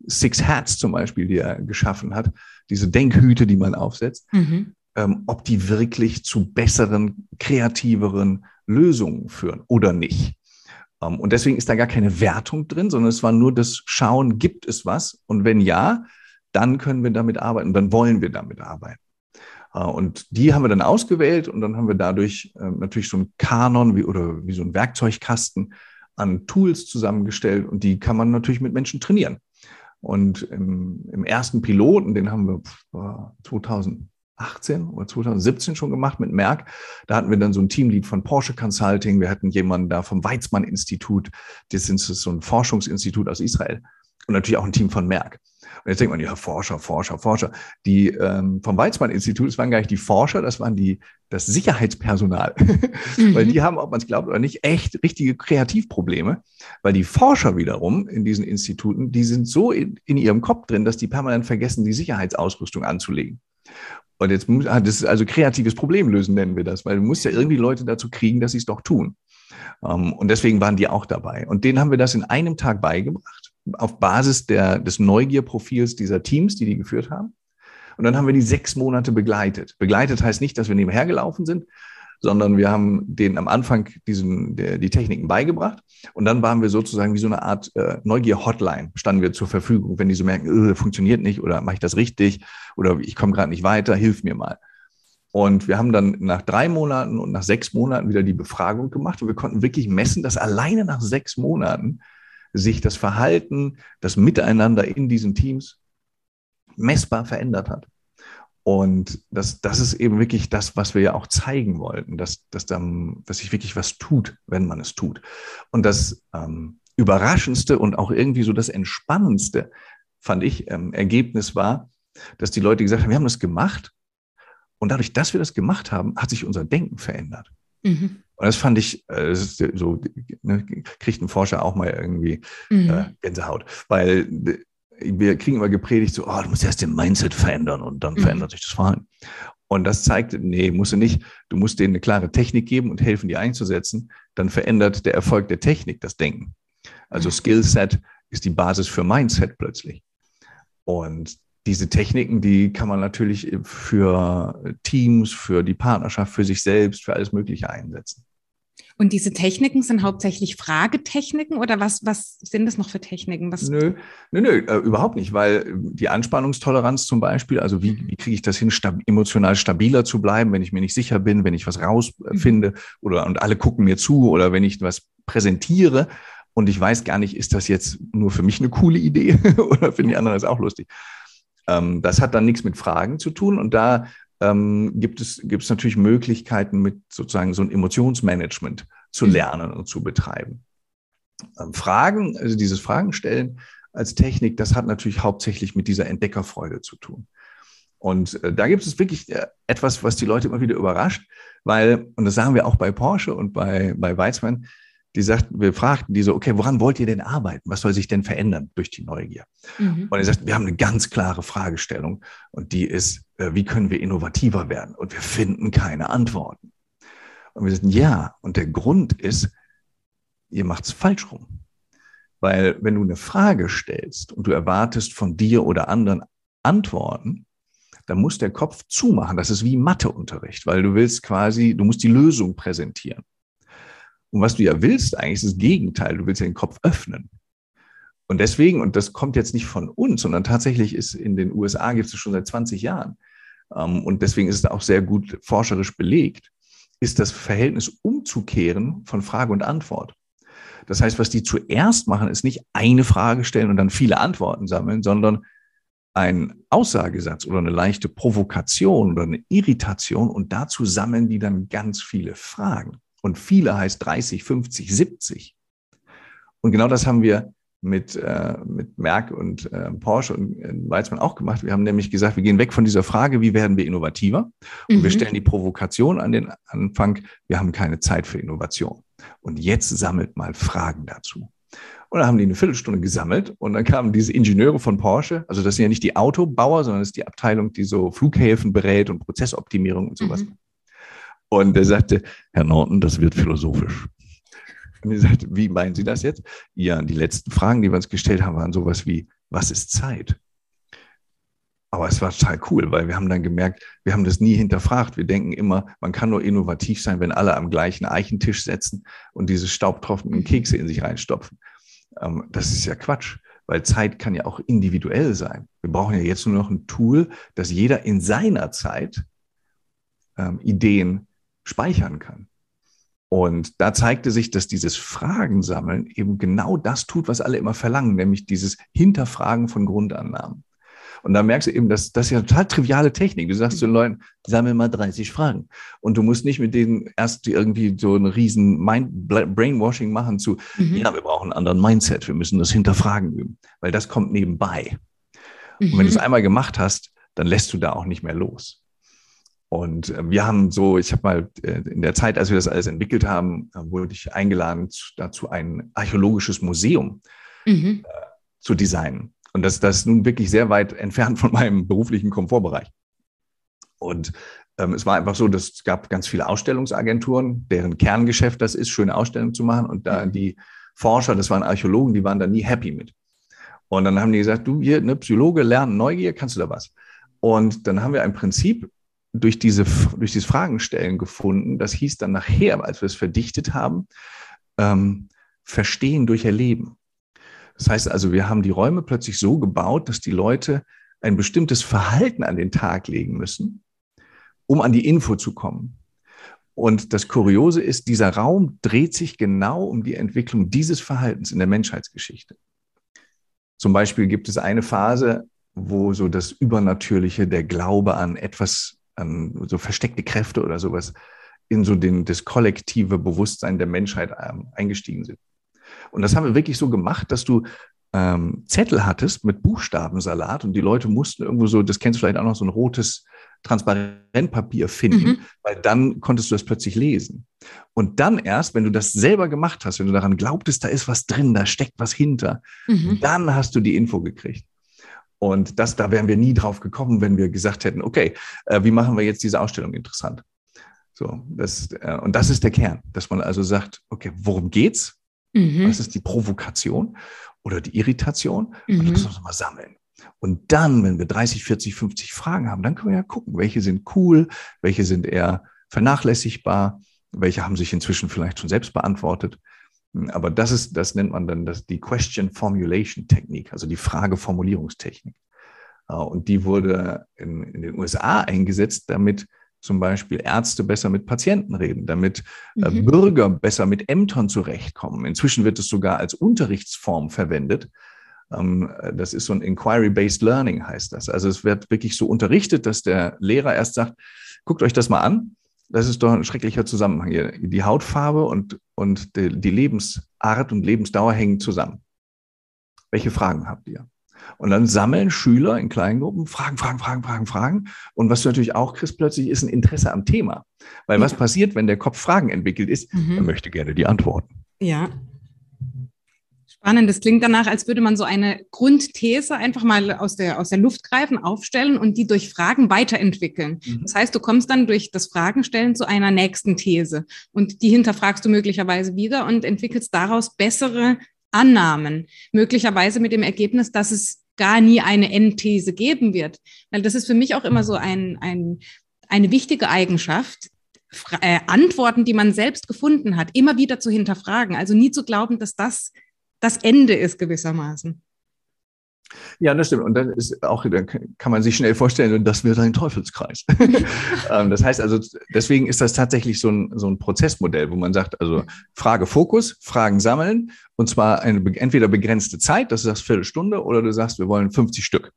Six Hats zum Beispiel, die er geschaffen hat, diese Denkhüte, die man aufsetzt, mhm. ähm, ob die wirklich zu besseren, kreativeren Lösungen führen oder nicht. Ähm, und deswegen ist da gar keine Wertung drin, sondern es war nur das Schauen, gibt es was? Und wenn ja, dann können wir damit arbeiten, dann wollen wir damit arbeiten. Äh, und die haben wir dann ausgewählt und dann haben wir dadurch ähm, natürlich so einen Kanon wie, oder wie so ein Werkzeugkasten an Tools zusammengestellt und die kann man natürlich mit Menschen trainieren. Und im, im ersten Piloten, den haben wir 2000, 2018 oder 2017 schon gemacht mit Merck. Da hatten wir dann so ein Teamlead von Porsche Consulting. Wir hatten jemanden da vom Weizmann-Institut. Das ist so ein Forschungsinstitut aus Israel. Und natürlich auch ein Team von Merck. Und jetzt denkt man, ja, Forscher, Forscher, Forscher. Die ähm, vom Weizmann-Institut, das waren gar nicht die Forscher, das waren die, das Sicherheitspersonal. Mhm. weil die haben, ob man es glaubt oder nicht, echt richtige Kreativprobleme. Weil die Forscher wiederum in diesen Instituten, die sind so in, in ihrem Kopf drin, dass die permanent vergessen, die Sicherheitsausrüstung anzulegen. Und jetzt muss, ah, das ist also kreatives Problemlösen nennen wir das, weil du musst ja irgendwie Leute dazu kriegen, dass sie es doch tun. Ähm, und deswegen waren die auch dabei. Und denen haben wir das in einem Tag beigebracht, auf Basis der, des Neugierprofils dieser Teams, die die geführt haben. Und dann haben wir die sechs Monate begleitet. Begleitet heißt nicht, dass wir nebenher gelaufen sind, sondern wir haben denen am Anfang diesen, der, die Techniken beigebracht und dann waren wir sozusagen wie so eine Art äh, Neugier-Hotline, standen wir zur Verfügung, wenn die so merken, äh, funktioniert nicht oder mache ich das richtig oder ich komme gerade nicht weiter, hilf mir mal. Und wir haben dann nach drei Monaten und nach sechs Monaten wieder die Befragung gemacht und wir konnten wirklich messen, dass alleine nach sechs Monaten sich das Verhalten, das Miteinander in diesen Teams messbar verändert hat. Und das, das ist eben wirklich das, was wir ja auch zeigen wollten, dass, dass, dann, dass sich wirklich was tut, wenn man es tut. Und das ähm, Überraschendste und auch irgendwie so das Entspannendste, fand ich, ähm, Ergebnis war, dass die Leute gesagt haben, wir haben das gemacht und dadurch, dass wir das gemacht haben, hat sich unser Denken verändert. Mhm. Und das fand ich, äh, das so, ne, kriegt ein Forscher auch mal irgendwie mhm. äh, Gänsehaut, weil wir kriegen immer gepredigt, so, oh, du musst erst den Mindset verändern und dann mhm. verändert sich das Verhalten. Und das zeigt, nee, musst du nicht. Du musst denen eine klare Technik geben und helfen, die einzusetzen. Dann verändert der Erfolg der Technik das Denken. Also mhm. Skillset ist die Basis für Mindset plötzlich. Und diese Techniken, die kann man natürlich für Teams, für die Partnerschaft, für sich selbst, für alles Mögliche einsetzen. Und diese Techniken sind hauptsächlich Fragetechniken oder was, was sind das noch für Techniken? Was nö, nö, nö, äh, überhaupt nicht, weil die Anspannungstoleranz zum Beispiel, also wie, wie kriege ich das hin, stab emotional stabiler zu bleiben, wenn ich mir nicht sicher bin, wenn ich was rausfinde mhm. oder und alle gucken mir zu oder wenn ich was präsentiere und ich weiß gar nicht, ist das jetzt nur für mich eine coole Idee oder finden die anderen das auch lustig. Ähm, das hat dann nichts mit Fragen zu tun und da ähm, gibt, es, gibt es natürlich Möglichkeiten, mit sozusagen so ein Emotionsmanagement zu mhm. lernen und zu betreiben. Ähm, Fragen, also dieses Fragen stellen als Technik, das hat natürlich hauptsächlich mit dieser Entdeckerfreude zu tun. Und äh, da gibt es wirklich äh, etwas, was die Leute immer wieder überrascht, weil, und das sagen wir auch bei Porsche und bei, bei Weizmann, die sagt, wir fragten die so, okay, woran wollt ihr denn arbeiten? Was soll sich denn verändern durch die Neugier? Mhm. Und er sagt, wir haben eine ganz klare Fragestellung und die ist, äh, wie können wir innovativer werden? Und wir finden keine Antworten. Und wir sagen, ja, und der Grund ist, ihr macht es falsch rum. Weil wenn du eine Frage stellst und du erwartest von dir oder anderen Antworten, dann muss der Kopf zumachen. Das ist wie Matheunterricht, weil du willst quasi, du musst die Lösung präsentieren. Und was du ja willst, eigentlich ist das Gegenteil. Du willst ja den Kopf öffnen. Und deswegen, und das kommt jetzt nicht von uns, sondern tatsächlich ist in den USA gibt es schon seit 20 Jahren. Ähm, und deswegen ist es auch sehr gut forscherisch belegt, ist das Verhältnis umzukehren von Frage und Antwort. Das heißt, was die zuerst machen, ist nicht eine Frage stellen und dann viele Antworten sammeln, sondern ein Aussagesatz oder eine leichte Provokation oder eine Irritation und dazu sammeln die dann ganz viele Fragen. Und viele heißt 30, 50, 70. Und genau das haben wir mit, äh, mit Merck und äh, Porsche und äh, Weizmann auch gemacht. Wir haben nämlich gesagt, wir gehen weg von dieser Frage, wie werden wir innovativer? Und mhm. wir stellen die Provokation an den Anfang, wir haben keine Zeit für Innovation. Und jetzt sammelt mal Fragen dazu. Und dann haben die eine Viertelstunde gesammelt und dann kamen diese Ingenieure von Porsche, also das sind ja nicht die Autobauer, sondern das ist die Abteilung, die so Flughäfen berät und Prozessoptimierung und sowas. Mhm. Und er sagte, Herr Norton, das wird philosophisch. Und er sagte, wie meinen Sie das jetzt? Ja, die letzten Fragen, die wir uns gestellt haben, waren sowas wie, was ist Zeit? Aber es war total cool, weil wir haben dann gemerkt, wir haben das nie hinterfragt. Wir denken immer, man kann nur innovativ sein, wenn alle am gleichen Eichentisch setzen und diese staubtropfenden Kekse in sich reinstopfen. Ähm, das ist ja Quatsch, weil Zeit kann ja auch individuell sein. Wir brauchen ja jetzt nur noch ein Tool, dass jeder in seiner Zeit ähm, Ideen speichern kann. Und da zeigte sich, dass dieses Fragen sammeln eben genau das tut, was alle immer verlangen, nämlich dieses Hinterfragen von Grundannahmen. Und da merkst du eben, dass das ist ja total triviale Technik. Du sagst zu den Leuten, sammel mal 30 Fragen. Und du musst nicht mit denen erst irgendwie so ein riesen Mind Brainwashing machen zu, mhm. ja, wir brauchen einen anderen Mindset, wir müssen das hinterfragen üben, weil das kommt nebenbei. Mhm. Und wenn du es mhm. einmal gemacht hast, dann lässt du da auch nicht mehr los. Und äh, wir haben so, ich habe mal äh, in der Zeit, als wir das alles entwickelt haben, äh, wurde ich eingeladen, dazu ein archäologisches Museum mhm. zu designen. Und das, das ist nun wirklich sehr weit entfernt von meinem beruflichen Komfortbereich. Und ähm, es war einfach so, dass es gab ganz viele Ausstellungsagenturen, deren Kerngeschäft das ist, schöne Ausstellungen zu machen. Und da mhm. die Forscher, das waren Archäologen, die waren da nie happy mit. Und dann haben die gesagt, du hier, ne, Psychologe, lernen Neugier, kannst du da was? Und dann haben wir ein Prinzip durch, diese, durch dieses Fragenstellen gefunden. Das hieß dann nachher, als wir es verdichtet haben, ähm, Verstehen durch Erleben. Das heißt also, wir haben die Räume plötzlich so gebaut, dass die Leute ein bestimmtes Verhalten an den Tag legen müssen, um an die Info zu kommen. Und das Kuriose ist, dieser Raum dreht sich genau um die Entwicklung dieses Verhaltens in der Menschheitsgeschichte. Zum Beispiel gibt es eine Phase, wo so das Übernatürliche, der Glaube an etwas, an so versteckte Kräfte oder sowas in so den, das kollektive Bewusstsein der Menschheit ähm, eingestiegen sind. Und das haben wir wirklich so gemacht, dass du ähm, Zettel hattest mit Buchstabensalat und die Leute mussten irgendwo so, das kennst du vielleicht auch noch, so ein rotes Transparentpapier finden, mhm. weil dann konntest du das plötzlich lesen. Und dann erst, wenn du das selber gemacht hast, wenn du daran glaubtest, da ist was drin, da steckt was hinter, mhm. dann hast du die Info gekriegt. Und das, da wären wir nie drauf gekommen, wenn wir gesagt hätten, okay, äh, wie machen wir jetzt diese Ausstellung interessant? So, das, äh, und das ist der Kern, dass man also sagt, okay, worum geht's? Mhm. Was ist die Provokation oder die Irritation? Mhm. Und das müssen wir mal sammeln. Und dann, wenn wir 30, 40, 50 Fragen haben, dann können wir ja gucken, welche sind cool, welche sind eher vernachlässigbar, welche haben sich inzwischen vielleicht schon selbst beantwortet. Aber das ist, das nennt man dann das, die Question Formulation Technik, also die Frageformulierungstechnik. Und die wurde in, in den USA eingesetzt, damit zum Beispiel Ärzte besser mit Patienten reden, damit äh, mhm. Bürger besser mit Ämtern zurechtkommen. Inzwischen wird es sogar als Unterrichtsform verwendet. Ähm, das ist so ein Inquiry-Based Learning, heißt das. Also es wird wirklich so unterrichtet, dass der Lehrer erst sagt, guckt euch das mal an. Das ist doch ein schrecklicher Zusammenhang hier. Die Hautfarbe und, und die, die Lebensart und Lebensdauer hängen zusammen. Welche Fragen habt ihr? Und dann sammeln Schüler in Kleingruppen Fragen, Fragen, Fragen, Fragen, Fragen. Und was du natürlich auch kriegst plötzlich, ist ein Interesse am Thema. Weil ja. was passiert, wenn der Kopf Fragen entwickelt ist? Mhm. Er möchte gerne die Antworten. Ja. Spannend. Das klingt danach, als würde man so eine Grundthese einfach mal aus der, aus der Luft greifen, aufstellen und die durch Fragen weiterentwickeln. Mhm. Das heißt, du kommst dann durch das Fragenstellen zu einer nächsten These und die hinterfragst du möglicherweise wieder und entwickelst daraus bessere Annahmen, möglicherweise mit dem Ergebnis, dass es gar nie eine Endthese geben wird. Weil das ist für mich auch immer so ein, ein, eine wichtige Eigenschaft, äh, Antworten, die man selbst gefunden hat, immer wieder zu hinterfragen. Also nie zu glauben, dass das das Ende ist gewissermaßen. Ja, das stimmt. Und dann ist auch, dann kann man sich schnell vorstellen, das wird ein Teufelskreis. Ähm, das heißt also, deswegen ist das tatsächlich so ein, so ein Prozessmodell, wo man sagt, also Frage Fokus, Fragen sammeln, und zwar eine entweder begrenzte Zeit, das ist das Viertelstunde, oder du sagst, wir wollen 50 Stück.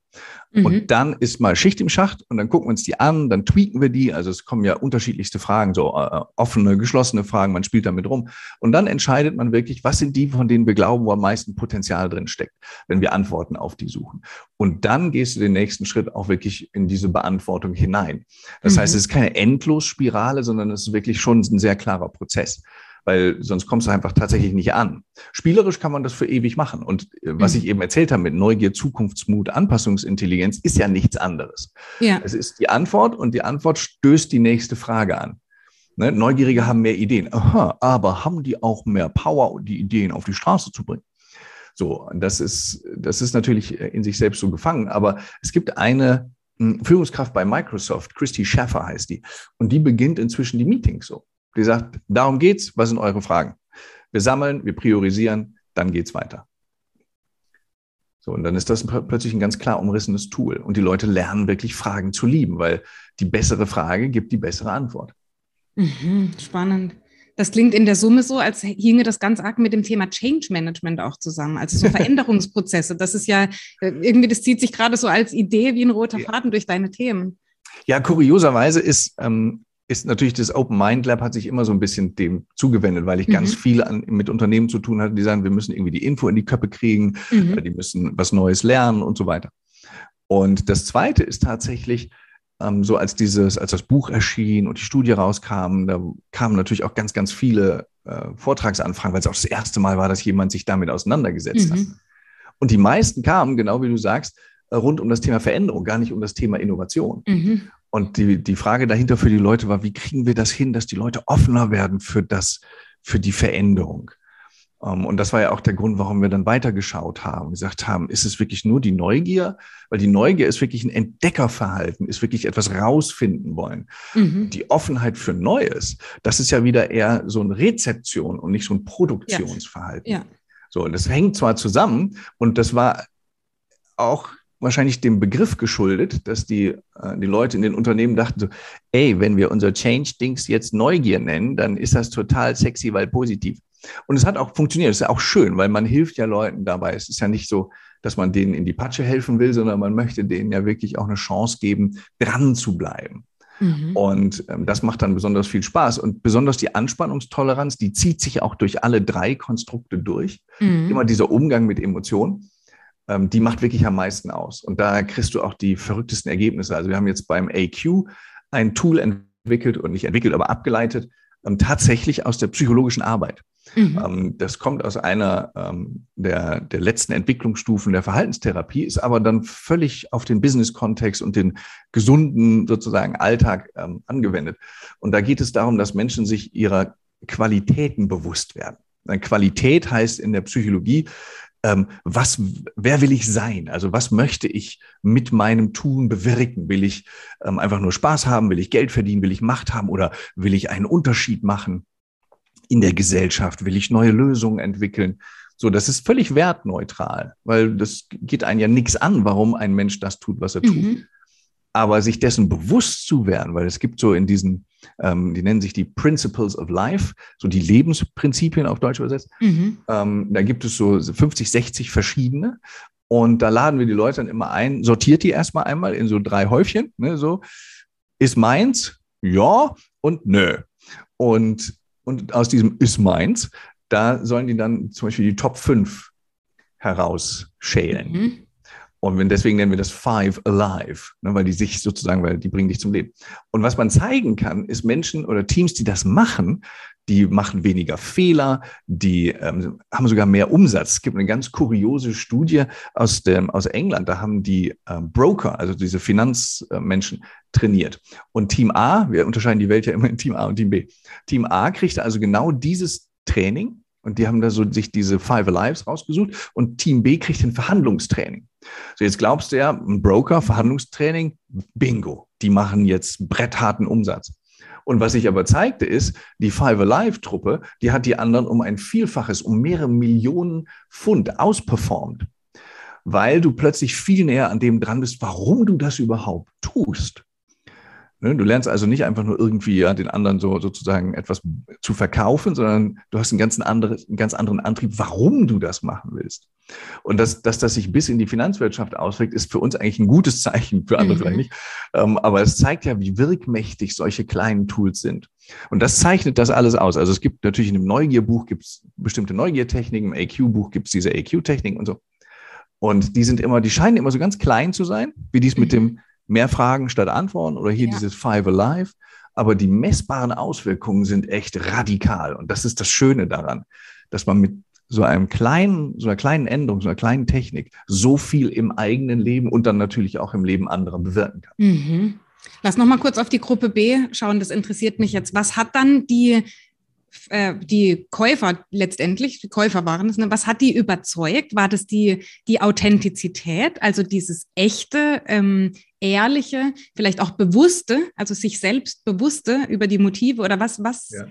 Mhm. Und dann ist mal Schicht im Schacht und dann gucken wir uns die an, dann tweaken wir die. Also es kommen ja unterschiedlichste Fragen, so äh, offene, geschlossene Fragen, man spielt damit rum. Und dann entscheidet man wirklich, was sind die, von denen wir glauben, wo am meisten Potenzial drin steckt, wenn wir Antworten auf die suchen. Und dann gehst du den nächsten Schritt auch wirklich in diese Beantwortung hinein. Das mhm. heißt, es ist keine Endlosspirale, sondern es ist wirklich schon ein sehr klarer Prozess weil sonst kommst du einfach tatsächlich nicht an. Spielerisch kann man das für ewig machen. Und äh, was mhm. ich eben erzählt habe mit Neugier, Zukunftsmut, Anpassungsintelligenz, ist ja nichts anderes. Ja. Es ist die Antwort und die Antwort stößt die nächste Frage an. Ne? Neugierige haben mehr Ideen. Aha, aber haben die auch mehr Power, die Ideen auf die Straße zu bringen? So, das ist, das ist natürlich in sich selbst so gefangen. Aber es gibt eine hm, Führungskraft bei Microsoft, Christy Schaffer heißt die, und die beginnt inzwischen die Meetings so. Die sagt, darum geht's, was sind eure Fragen? Wir sammeln, wir priorisieren, dann geht's weiter. So, und dann ist das plötzlich ein ganz klar umrissenes Tool. Und die Leute lernen wirklich Fragen zu lieben, weil die bessere Frage gibt die bessere Antwort. Mhm, spannend. Das klingt in der Summe so, als hinge das ganz arg mit dem Thema Change Management auch zusammen, also so Veränderungsprozesse. Das ist ja äh, irgendwie, das zieht sich gerade so als Idee wie ein roter Faden durch deine Themen. Ja, kurioserweise ist ähm, ist natürlich das Open Mind Lab hat sich immer so ein bisschen dem zugewendet, weil ich mhm. ganz viel an, mit Unternehmen zu tun hatte, die sagen, wir müssen irgendwie die Info in die Köpfe kriegen, mhm. die müssen was Neues lernen und so weiter. Und das zweite ist tatsächlich, ähm, so als dieses, als das Buch erschien und die Studie rauskam, da kamen natürlich auch ganz, ganz viele äh, Vortragsanfragen, weil es auch das erste Mal war, dass jemand sich damit auseinandergesetzt mhm. hat. Und die meisten kamen, genau wie du sagst, äh, rund um das Thema Veränderung, gar nicht um das Thema Innovation. Mhm. Und die, die Frage dahinter für die Leute war, wie kriegen wir das hin, dass die Leute offener werden für das, für die Veränderung? Ähm, und das war ja auch der Grund, warum wir dann weitergeschaut haben, gesagt haben, ist es wirklich nur die Neugier? Weil die Neugier ist wirklich ein Entdeckerverhalten, ist wirklich etwas rausfinden wollen. Mhm. Die Offenheit für Neues, das ist ja wieder eher so eine Rezeption und nicht so ein Produktionsverhalten. Ja. ja. So, und das hängt zwar zusammen und das war auch wahrscheinlich dem Begriff geschuldet, dass die, äh, die Leute in den Unternehmen dachten so, ey, wenn wir unser Change-Dings jetzt Neugier nennen, dann ist das total sexy, weil positiv. Und es hat auch funktioniert. Es ist ja auch schön, weil man hilft ja Leuten dabei. Es ist ja nicht so, dass man denen in die Patsche helfen will, sondern man möchte denen ja wirklich auch eine Chance geben, dran zu bleiben. Mhm. Und ähm, das macht dann besonders viel Spaß. Und besonders die Anspannungstoleranz, die zieht sich auch durch alle drei Konstrukte durch. Mhm. Immer dieser Umgang mit Emotionen, ähm, die macht wirklich am meisten aus. Und da kriegst du auch die verrücktesten Ergebnisse. Also wir haben jetzt beim AQ ein Tool entwickelt und nicht entwickelt, aber abgeleitet, ähm, tatsächlich aus der psychologischen Arbeit. Mhm. Ähm, das kommt aus einer ähm, der, der letzten Entwicklungsstufen der Verhaltenstherapie, ist aber dann völlig auf den Business-Kontext und den gesunden sozusagen Alltag ähm, angewendet. Und da geht es darum, dass Menschen sich ihrer Qualitäten bewusst werden. Qualität heißt in der Psychologie, ähm, was, wer will ich sein? Also was möchte ich mit meinem Tun bewirken? Will ich ähm, einfach nur Spaß haben? Will ich Geld verdienen? Will ich Macht haben? Oder will ich einen Unterschied machen in der Gesellschaft? Will ich neue Lösungen entwickeln? So, das ist völlig wertneutral, weil das geht einen ja nichts an, warum ein Mensch das tut, was er tut. Mhm. Aber sich dessen bewusst zu werden, weil es gibt so in diesen ähm, die nennen sich die Principles of Life, so die Lebensprinzipien auf Deutsch übersetzt. Mhm. Ähm, da gibt es so 50, 60 verschiedene. Und da laden wir die Leute dann immer ein, sortiert die erstmal einmal in so drei Häufchen. Ne, so, ist meins? Ja und nö. Und, und aus diesem ist meins, da sollen die dann zum Beispiel die Top 5 herausschälen. Mhm. Und deswegen nennen wir das Five Alive, ne, weil die sich sozusagen, weil die bringen dich zum Leben. Und was man zeigen kann, ist Menschen oder Teams, die das machen, die machen weniger Fehler, die ähm, haben sogar mehr Umsatz. Es gibt eine ganz kuriose Studie aus, dem, aus England, da haben die äh, Broker, also diese Finanzmenschen, trainiert. Und Team A, wir unterscheiden die Welt ja immer in Team A und Team B. Team A kriegte also genau dieses Training und die haben da so sich diese Five Lives rausgesucht und Team B kriegt ein Verhandlungstraining. So, jetzt glaubst du ja, ein Broker, Verhandlungstraining, bingo, die machen jetzt brettharten Umsatz. Und was sich aber zeigte, ist, die Five Alive-Truppe, die hat die anderen um ein Vielfaches, um mehrere Millionen Pfund ausperformt, weil du plötzlich viel näher an dem dran bist, warum du das überhaupt tust. Ne, du lernst also nicht einfach nur irgendwie ja, den anderen so sozusagen etwas zu verkaufen, sondern du hast einen, ganzen andere, einen ganz anderen Antrieb, warum du das machen willst. Und dass, dass das sich bis in die Finanzwirtschaft auswirkt, ist für uns eigentlich ein gutes Zeichen, für andere mhm. vielleicht nicht. Ähm, aber es zeigt ja, wie wirkmächtig solche kleinen Tools sind. Und das zeichnet das alles aus. Also es gibt natürlich in dem Neugierbuch gibt es bestimmte Neugiertechniken, im AQ-Buch gibt es diese AQ-Techniken und so. Und die sind immer, die scheinen immer so ganz klein zu sein, wie dies mit mhm. dem mehr Fragen statt Antworten oder hier ja. dieses Five Alive. Aber die messbaren Auswirkungen sind echt radikal. Und das ist das Schöne daran, dass man mit so einem kleinen, so einer kleinen Änderung, so einer kleinen Technik so viel im eigenen Leben und dann natürlich auch im Leben anderer bewirken kann. Mhm. Lass noch mal kurz auf die Gruppe B schauen. Das interessiert mich jetzt. Was hat dann die äh, die Käufer letztendlich, die Käufer waren es, ne? was hat die überzeugt? War das die, die Authentizität, also dieses echte, ähm, ehrliche, vielleicht auch bewusste, also sich selbst bewusste über die Motive oder was, was? Ja.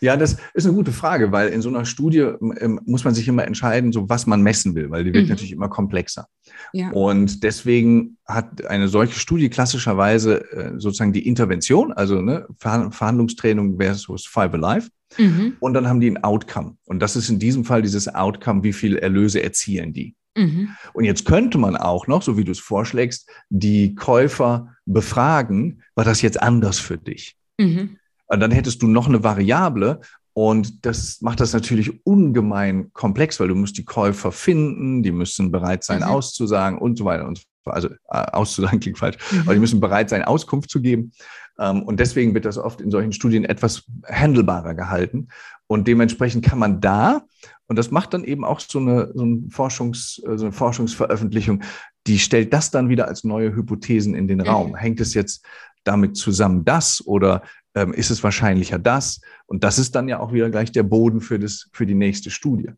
Ja, das ist eine gute Frage, weil in so einer Studie ähm, muss man sich immer entscheiden, so was man messen will, weil die wird mhm. natürlich immer komplexer. Ja. Und deswegen hat eine solche Studie klassischerweise äh, sozusagen die Intervention, also ne, Verhandlungstraining versus Five Alive. Mhm. Und dann haben die ein Outcome. Und das ist in diesem Fall dieses Outcome, wie viel Erlöse erzielen die. Mhm. Und jetzt könnte man auch noch, so wie du es vorschlägst, die Käufer befragen, war das jetzt anders für dich? Mhm. Und dann hättest du noch eine Variable und das macht das natürlich ungemein komplex, weil du musst die Käufer finden, die müssen bereit sein, mhm. auszusagen und so weiter und so fort. Also äh, auszusagen klingt falsch, mhm. aber die müssen bereit sein, Auskunft zu geben. Ähm, und deswegen wird das oft in solchen Studien etwas handelbarer gehalten. Und dementsprechend kann man da, und das macht dann eben auch so eine, so eine, Forschungs, äh, so eine Forschungsveröffentlichung, die stellt das dann wieder als neue Hypothesen in den mhm. Raum. Hängt es jetzt damit zusammen, das oder ähm, ist es wahrscheinlicher das. Und das ist dann ja auch wieder gleich der Boden für, das, für die nächste Studie.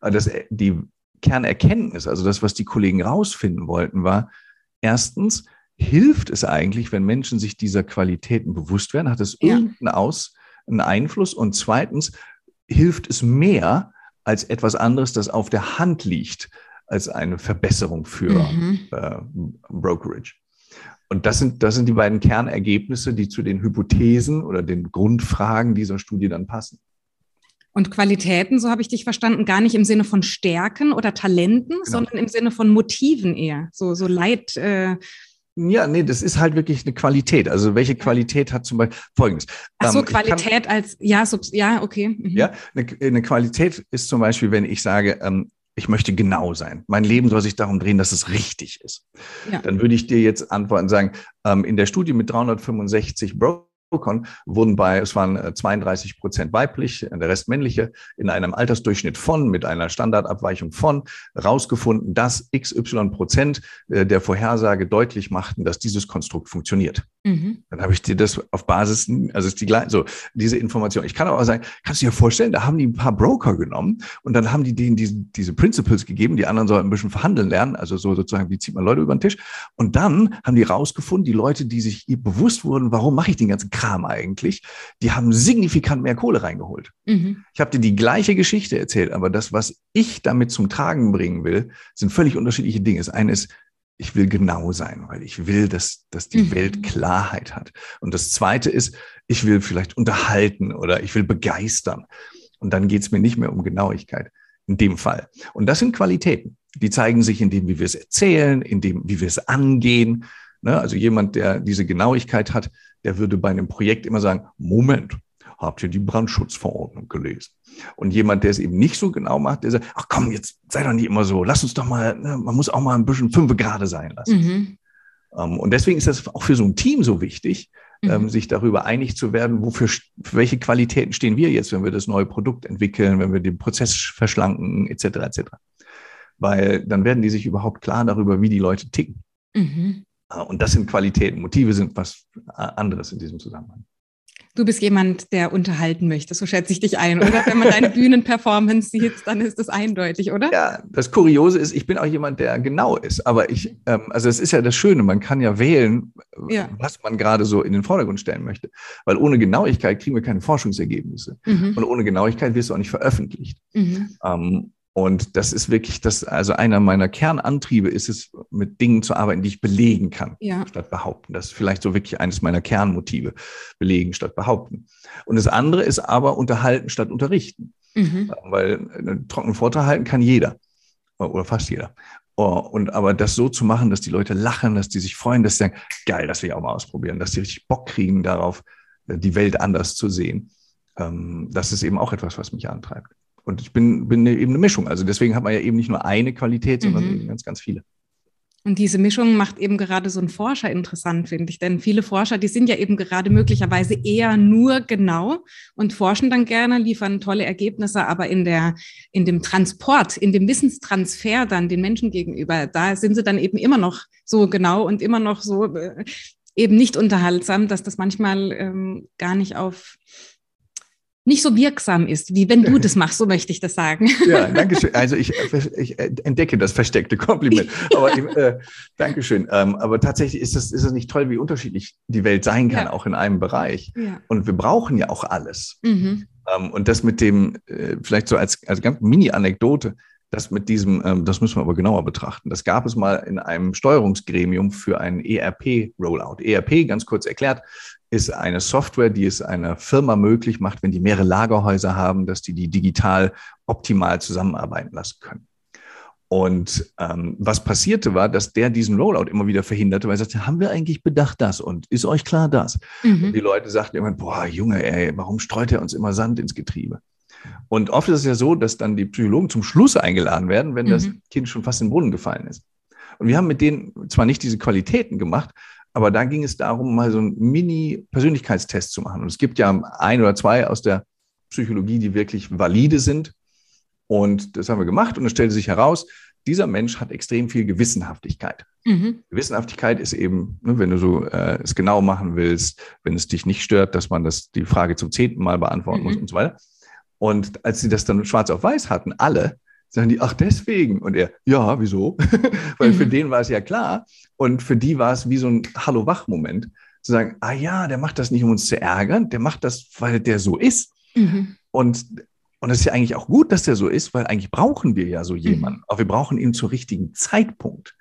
Das, die Kernerkenntnis, also das, was die Kollegen rausfinden wollten, war, erstens, hilft es eigentlich, wenn Menschen sich dieser Qualitäten bewusst werden? Hat es ja. irgendeinen Aus, einen Einfluss? Und zweitens, hilft es mehr als etwas anderes, das auf der Hand liegt, als eine Verbesserung für mhm. äh, Brokerage? Und das sind, das sind die beiden Kernergebnisse, die zu den Hypothesen oder den Grundfragen dieser Studie dann passen. Und Qualitäten, so habe ich dich verstanden, gar nicht im Sinne von Stärken oder Talenten, genau. sondern im Sinne von Motiven eher. So, so Leid. Äh ja, nee, das ist halt wirklich eine Qualität. Also welche Qualität hat zum Beispiel folgendes? Ach so, ähm, Qualität kann, als, ja, Subs ja, okay. Mhm. Ja, eine, eine, Qualität ist zum Beispiel, wenn ich sage, ähm, ich möchte genau sein. Mein Leben soll sich darum drehen, dass es richtig ist. Ja. Dann würde ich dir jetzt antworten und sagen, ähm, in der Studie mit 365 Brokers, Procon wurden bei, es waren 32 äh, Prozent weiblich, der Rest männliche, in einem Altersdurchschnitt von, mit einer Standardabweichung von, rausgefunden, dass XY Prozent äh, der Vorhersage deutlich machten, dass dieses Konstrukt funktioniert. Mhm. Dann habe ich dir das auf Basis, also ist die gleiche, so diese Information. Ich kann aber sagen, kannst du dir vorstellen, da haben die ein paar Broker genommen und dann haben die denen diese, diese Principles gegeben, die anderen sollen ein bisschen verhandeln lernen, also so sozusagen, wie zieht man Leute über den Tisch. Und dann haben die rausgefunden, die Leute, die sich bewusst wurden, warum mache ich den ganzen Kram Kram eigentlich, die haben signifikant mehr Kohle reingeholt. Mhm. Ich habe dir die gleiche Geschichte erzählt, aber das, was ich damit zum Tragen bringen will, sind völlig unterschiedliche Dinge. Das eine ist, ich will genau sein, weil ich will, dass, dass die mhm. Welt Klarheit hat. Und das zweite ist, ich will vielleicht unterhalten oder ich will begeistern. Und dann geht es mir nicht mehr um Genauigkeit in dem Fall. Und das sind Qualitäten. Die zeigen sich in dem, wie wir es erzählen, in dem, wie wir es angehen. Ne? Also jemand, der diese Genauigkeit hat, der würde bei einem Projekt immer sagen, Moment, habt ihr die Brandschutzverordnung gelesen? Und jemand, der es eben nicht so genau macht, der sagt, ach komm, jetzt sei doch nicht immer so, lass uns doch mal, ne, man muss auch mal ein bisschen fünf gerade sein lassen. Mhm. Um, ähm, und deswegen ist das auch für so ein Team so wichtig, mhm. ähm, sich darüber einig zu werden, wofür, für welche Qualitäten stehen wir jetzt, wenn wir das neue Produkt entwickeln, wenn wir den Prozess verschlanken, etc., etc. Weil dann werden die sich überhaupt klar darüber, wie die Leute ticken. Mhm. Äh, und das sind Qualitäten. Motive sind was anderes in diesem Zusammenhang. Du bist jemand, der unterhalten möchte, so schätze ich dich ein, oder? Wenn man deine Bühnenperformance sieht, dann ist das eindeutig, oder? Ja, das Kuriose ist, ich bin auch jemand, der genau ist. Aber ich, ähm, also es ist ja das Schöne, man kann ja wählen, ja. was man gerade so in den Vordergrund stellen möchte. Weil ohne Genauigkeit kriegen wir keine Forschungsergebnisse. Mhm. Und ohne Genauigkeit wirst du auch nicht veröffentlicht. Mhm. Ähm, und das ist wirklich das, also einer meiner Kernantriebe ist es, mit Dingen zu arbeiten, die ich belegen kann, ja. statt behaupten. Das ist vielleicht so wirklich eines meiner Kernmotive. Belegen statt behaupten. Und das andere ist aber unterhalten statt unterrichten. Mhm. Weil einen trockenen Vortrag halten kann jeder. Oder fast jeder. Oh, und aber das so zu machen, dass die Leute lachen, dass die sich freuen, dass sie sagen, geil, das will ich auch mal ausprobieren, dass sie richtig Bock kriegen darauf, die Welt anders zu sehen. Ähm, das ist eben auch etwas, was mich antreibt. Und ich bin, bin eben eine Mischung. Also deswegen hat man ja eben nicht nur eine Qualität, sondern mhm. eben ganz, ganz viele. Und diese Mischung macht eben gerade so einen Forscher interessant, finde ich. Denn viele Forscher, die sind ja eben gerade möglicherweise eher nur genau und forschen dann gerne, liefern tolle Ergebnisse, aber in der, in dem Transport, in dem Wissenstransfer dann den Menschen gegenüber, da sind sie dann eben immer noch so genau und immer noch so äh, eben nicht unterhaltsam, dass das manchmal ähm, gar nicht auf nicht so wirksam ist, wie wenn du das machst, so möchte ich das sagen. Ja, danke schön. Also ich, ich entdecke das versteckte Kompliment. Aber äh, danke schön. Ähm, aber tatsächlich ist es ist nicht toll, wie unterschiedlich die Welt sein kann, ja. auch in einem Bereich. Ja. Und wir brauchen ja auch alles. Mhm. Ähm, und das mit dem, äh, vielleicht so als, als ganz Mini-Anekdote, das mit diesem, ähm, das müssen wir aber genauer betrachten. Das gab es mal in einem Steuerungsgremium für einen ERP-Rollout. ERP, ganz kurz erklärt, ist eine Software, die es einer Firma möglich macht, wenn die mehrere Lagerhäuser haben, dass die die digital optimal zusammenarbeiten lassen können. Und ähm, was passierte war, dass der diesen Rollout immer wieder verhinderte, weil er sagte, haben wir eigentlich bedacht das und ist euch klar das? Mhm. Und die Leute sagten immer, boah, Junge, ey, warum streut er uns immer Sand ins Getriebe? Und oft ist es ja so, dass dann die Psychologen zum Schluss eingeladen werden, wenn mhm. das Kind schon fast in den Brunnen gefallen ist. Und wir haben mit denen zwar nicht diese Qualitäten gemacht, aber da ging es darum, mal so einen Mini-Persönlichkeitstest zu machen. Und es gibt ja ein oder zwei aus der Psychologie, die wirklich valide sind. Und das haben wir gemacht und es stellte sich heraus, dieser Mensch hat extrem viel Gewissenhaftigkeit. Mhm. Gewissenhaftigkeit ist eben, ne, wenn du so äh, es genau machen willst, wenn es dich nicht stört, dass man das die Frage zum zehnten Mal beantworten mhm. muss und so weiter. Und als sie das dann schwarz auf weiß hatten, alle, sagen die, ach deswegen. Und er, ja, wieso? Weil mhm. für den war es ja klar. Und für die war es wie so ein Hallo-Wach-Moment. Zu sagen, ah ja, der macht das nicht, um uns zu ärgern, der macht das, weil der so ist. Mhm. Und und es ist ja eigentlich auch gut, dass der so ist, weil eigentlich brauchen wir ja so jemanden. Mhm. Aber wir brauchen ihn zum richtigen Zeitpunkt.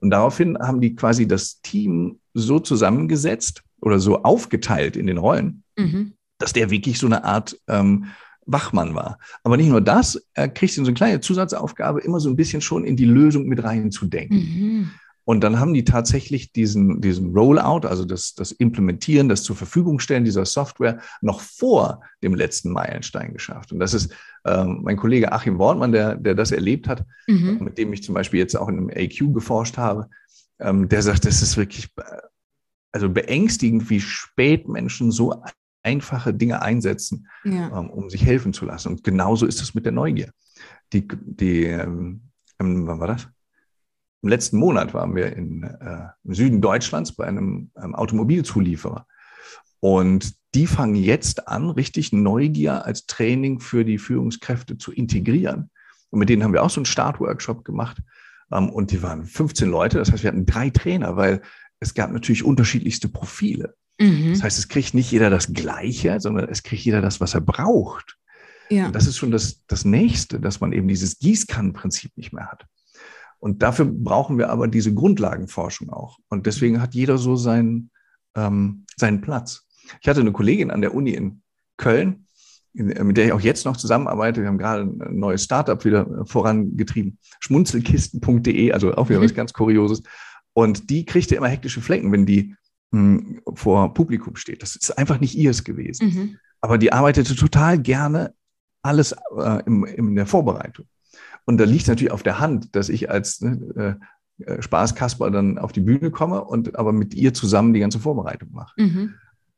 Und daraufhin haben die quasi das Team so zusammengesetzt oder so aufgeteilt in den Rollen, mhm. dass der wirklich so eine Art ähm, Wachmann war. Aber nicht nur das, er kriegt so eine kleine Zusatzaufgabe, immer so ein bisschen schon in die Lösung mit reinzudenken. Mhm. Und dann haben die tatsächlich diesen, diesen Rollout, also das, das Implementieren, das zur Verfügung stellen dieser Software noch vor dem letzten Meilenstein geschafft. Und das ist ähm, mein Kollege Achim Wortmann, der, der das erlebt hat, mhm. mit dem ich zum Beispiel jetzt auch in einem AQ geforscht habe, ähm, der sagt, das ist wirklich also beängstigend, wie spät Menschen so einfache Dinge einsetzen, ja. ähm, um sich helfen zu lassen. Und genauso ist es mit der Neugier. Die, die ähm, wann war das? Im letzten Monat waren wir in, äh, im Süden Deutschlands bei einem ähm, Automobilzulieferer. Und die fangen jetzt an, richtig Neugier als Training für die Führungskräfte zu integrieren. Und mit denen haben wir auch so einen Startworkshop gemacht. Ähm, und die waren 15 Leute. Das heißt, wir hatten drei Trainer, weil es gab natürlich unterschiedlichste Profile. Mhm. Das heißt, es kriegt nicht jeder das Gleiche, sondern es kriegt jeder das, was er braucht. Ja. Und das ist schon das, das Nächste, dass man eben dieses Gießkannenprinzip nicht mehr hat. Und dafür brauchen wir aber diese Grundlagenforschung auch. Und deswegen hat jeder so seinen, ähm, seinen Platz. Ich hatte eine Kollegin an der Uni in Köln, mit der ich auch jetzt noch zusammenarbeite. Wir haben gerade ein neues Startup wieder vorangetrieben. Schmunzelkisten.de, also auch wieder mhm. was ganz Kurioses. Und die kriegte immer hektische Flecken, wenn die mh, hm, vor Publikum steht. Das ist einfach nicht ihrs gewesen. Mhm. Aber die arbeitete total gerne alles äh, im, in der Vorbereitung. Und da liegt natürlich auf der Hand, dass ich als ne, äh, Spaßkasper dann auf die Bühne komme und aber mit ihr zusammen die ganze Vorbereitung mache. Mhm.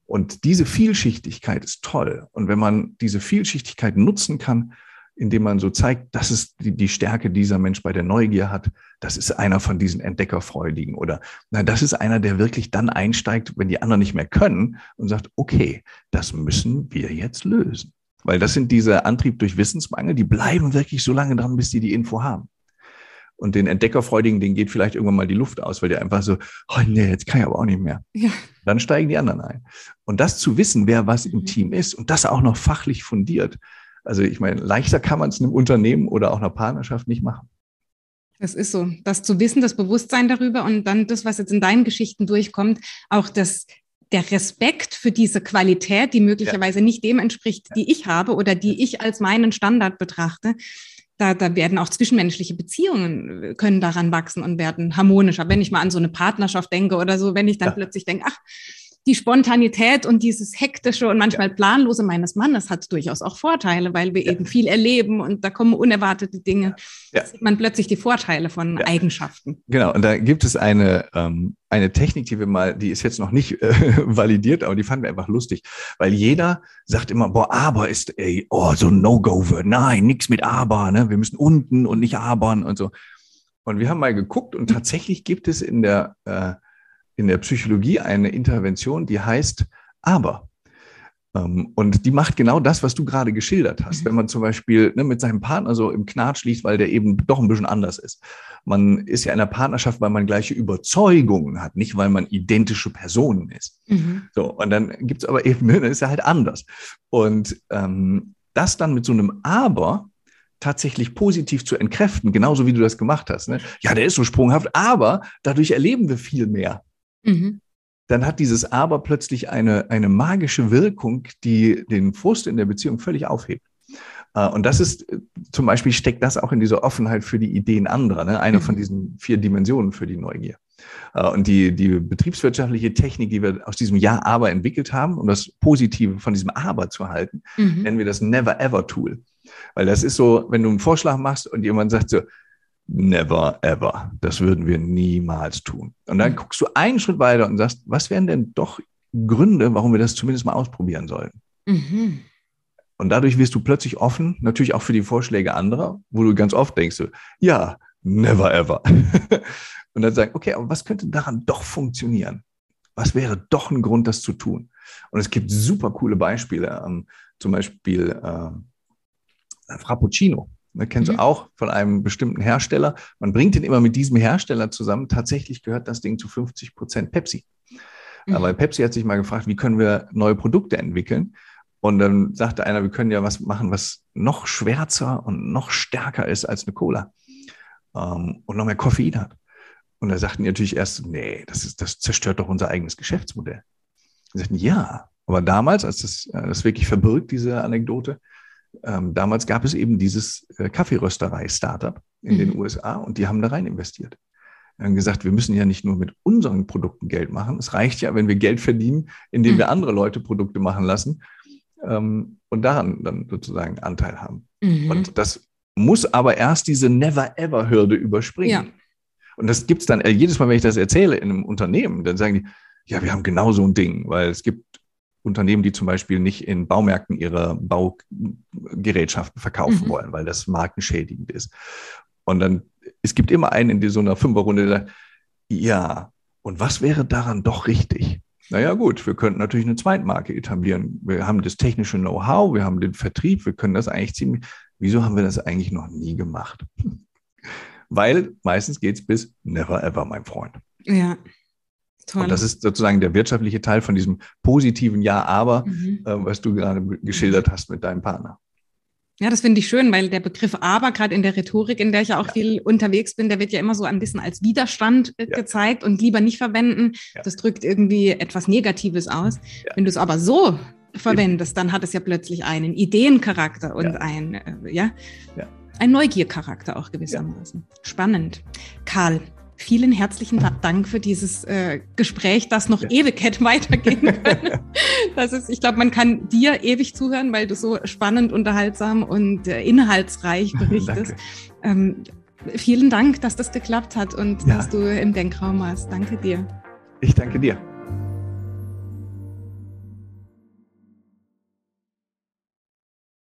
Und diese Vielschichtigkeit ist toll. Und wenn man diese Vielschichtigkeit nutzen kann, indem man so zeigt, das ist die, die Stärke dieser Mensch bei der Neugier hat, das ist einer von diesen Entdeckerfreudigen oder na, das ist einer, der wirklich dann einsteigt, wenn die anderen nicht mehr können und sagt, okay, das müssen wir jetzt lösen. Weil das sind diese Antrieb durch Wissensmangel, die bleiben wirklich so lange dran, bis die die Info haben. Und den Entdeckerfreudigen, denen geht vielleicht irgendwann mal die Luft aus, weil der einfach so, oh nee, jetzt kann ich aber auch nicht mehr. Ja. Dann steigen die anderen ein. Und das zu wissen, wer was im mhm. Team ist und das auch noch fachlich fundiert. Also ich meine, leichter kann man es einem Unternehmen oder auch einer Partnerschaft nicht machen. Das ist so. Das zu wissen, das Bewusstsein darüber und dann das, was jetzt in deinen Geschichten durchkommt, auch das der Respekt für diese Qualität, die möglicherweise ja. nicht dem entspricht, die ich habe oder die ich als meinen Standard betrachte, da, da werden auch zwischenmenschliche Beziehungen äh, können daran wachsen und werden harmonischer. Wenn ich mal an so eine Partnerschaft denke oder so, wenn ich dann ja. plötzlich denke, ach, die Spontanität und dieses hektische und manchmal ja. planlose meines Mannes hat durchaus auch Vorteile, weil wir ja. eben viel erleben und da kommen unerwartete Dinge. Ja. Da sieht man plötzlich die Vorteile von Eigenschaften. Genau, und da gibt es eine, ähm, eine Technik, die wir mal, die ist jetzt noch nicht äh, validiert, aber die fanden wir einfach lustig, weil jeder sagt immer, boah, aber ist, ey, oh, so ein No-Go-Word, nein, nichts mit aber, ne? wir müssen unten und nicht abern und so. Und wir haben mal geguckt und tatsächlich gibt es in der äh, in der Psychologie eine Intervention, die heißt aber. Ähm, und die macht genau das, was du gerade geschildert hast. Mhm. Wenn man zum Beispiel ne, mit seinem Partner so im Knatsch liegt, weil der eben doch ein bisschen anders ist. Man ist ja in einer Partnerschaft, weil man gleiche Überzeugungen hat, nicht weil man identische Personen ist. Mhm. So, und dann gibt's aber eben, ne, dann ist er halt anders. Und ähm, das dann mit so einem Aber tatsächlich positiv zu entkräften, genauso wie du das gemacht hast. Ne? Ja, der ist so sprunghaft, aber dadurch erleben wir viel mehr. Mhm. Dann hat dieses Aber plötzlich eine, eine magische Wirkung, die den Frust in der Beziehung völlig aufhebt. Äh, und das ist zum Beispiel steckt das auch in dieser Offenheit für die Ideen anderer, ne? eine von mhm. diesen vier Dimensionen für die Neugier. Äh, und die, die betriebswirtschaftliche Technik, die wir aus diesem Ja, aber entwickelt haben, um das Positive von diesem Aber zu halten, mhm. nennen wir das Never-Ever-Tool. Weil das ist so, wenn du einen Vorschlag machst und jemand sagt so, Never ever. Das würden wir niemals tun. Und dann guckst du einen Schritt weiter und sagst, was wären denn doch Gründe, warum wir das zumindest mal ausprobieren sollten? Mhm. Und dadurch wirst du plötzlich offen, natürlich auch für die Vorschläge anderer, wo du ganz oft denkst, ja, never ever. und dann sagen, okay, aber was könnte daran doch funktionieren? Was wäre doch ein Grund, das zu tun? Und es gibt super coole Beispiele, ähm, zum Beispiel äh, Frappuccino. Das kennst mhm. du auch von einem bestimmten Hersteller. Man bringt den immer mit diesem Hersteller zusammen. Tatsächlich gehört das Ding zu 50 Prozent Pepsi. Mhm. Aber Pepsi hat sich mal gefragt, wie können wir neue Produkte entwickeln? Und dann sagte einer, wir können ja was machen, was noch schwärzer und noch stärker ist als eine Cola ähm, und noch mehr Koffein hat. Und da sagten die natürlich erst, nee, das, ist, das zerstört doch unser eigenes Geschäftsmodell. Sie sagten, ja, aber damals, als das, äh, das wirklich verbirgt, diese Anekdote, ähm, damals gab es eben dieses äh, Kaffeerösterei-Startup in mhm. den USA und die haben da rein investiert. Wir haben gesagt, wir müssen ja nicht nur mit unseren Produkten Geld machen. Es reicht ja, wenn wir Geld verdienen, indem mhm. wir andere Leute Produkte machen lassen ähm, und daran dann sozusagen Anteil haben. Mhm. Und das muss aber erst diese Never-Ever-Hürde überspringen. Ja. Und das gibt es dann äh, jedes Mal, wenn ich das erzähle in einem Unternehmen, dann sagen die, ja, wir haben genau so ein Ding, weil es gibt Unternehmen, die zum Beispiel nicht in Baumärkten ihre Baugerätschaften verkaufen mhm. wollen, weil das markenschädigend ist. Und dann, es gibt immer einen in so einer Fünferrunde, der sagt, ja, und was wäre daran doch richtig? Naja, gut, wir könnten natürlich eine Zweitmarke etablieren. Wir haben das technische Know-how, wir haben den Vertrieb, wir können das eigentlich ziemlich. Wieso haben wir das eigentlich noch nie gemacht? Weil meistens geht es bis never ever, mein Freund. Ja. Toll. Und das ist sozusagen der wirtschaftliche Teil von diesem positiven Ja, aber, mhm. äh, was du gerade geschildert hast mit deinem Partner. Ja, das finde ich schön, weil der Begriff aber, gerade in der Rhetorik, in der ich ja auch ja. viel unterwegs bin, der wird ja immer so ein bisschen als Widerstand äh, ja. gezeigt und lieber nicht verwenden. Ja. Das drückt irgendwie etwas Negatives aus. Wenn du es aber so verwendest, dann hat es ja plötzlich einen Ideencharakter und ein, äh, ja, ein Neugiercharakter auch gewissermaßen. Spannend. Karl, Vielen herzlichen Dank für dieses äh, Gespräch, das noch ja. ewig hätte weitergehen können. das ist, ich glaube, man kann dir ewig zuhören, weil du so spannend, unterhaltsam und äh, inhaltsreich berichtest. ähm, vielen Dank, dass das geklappt hat und ja. dass du im Denkraum warst. Danke dir. Ich danke dir.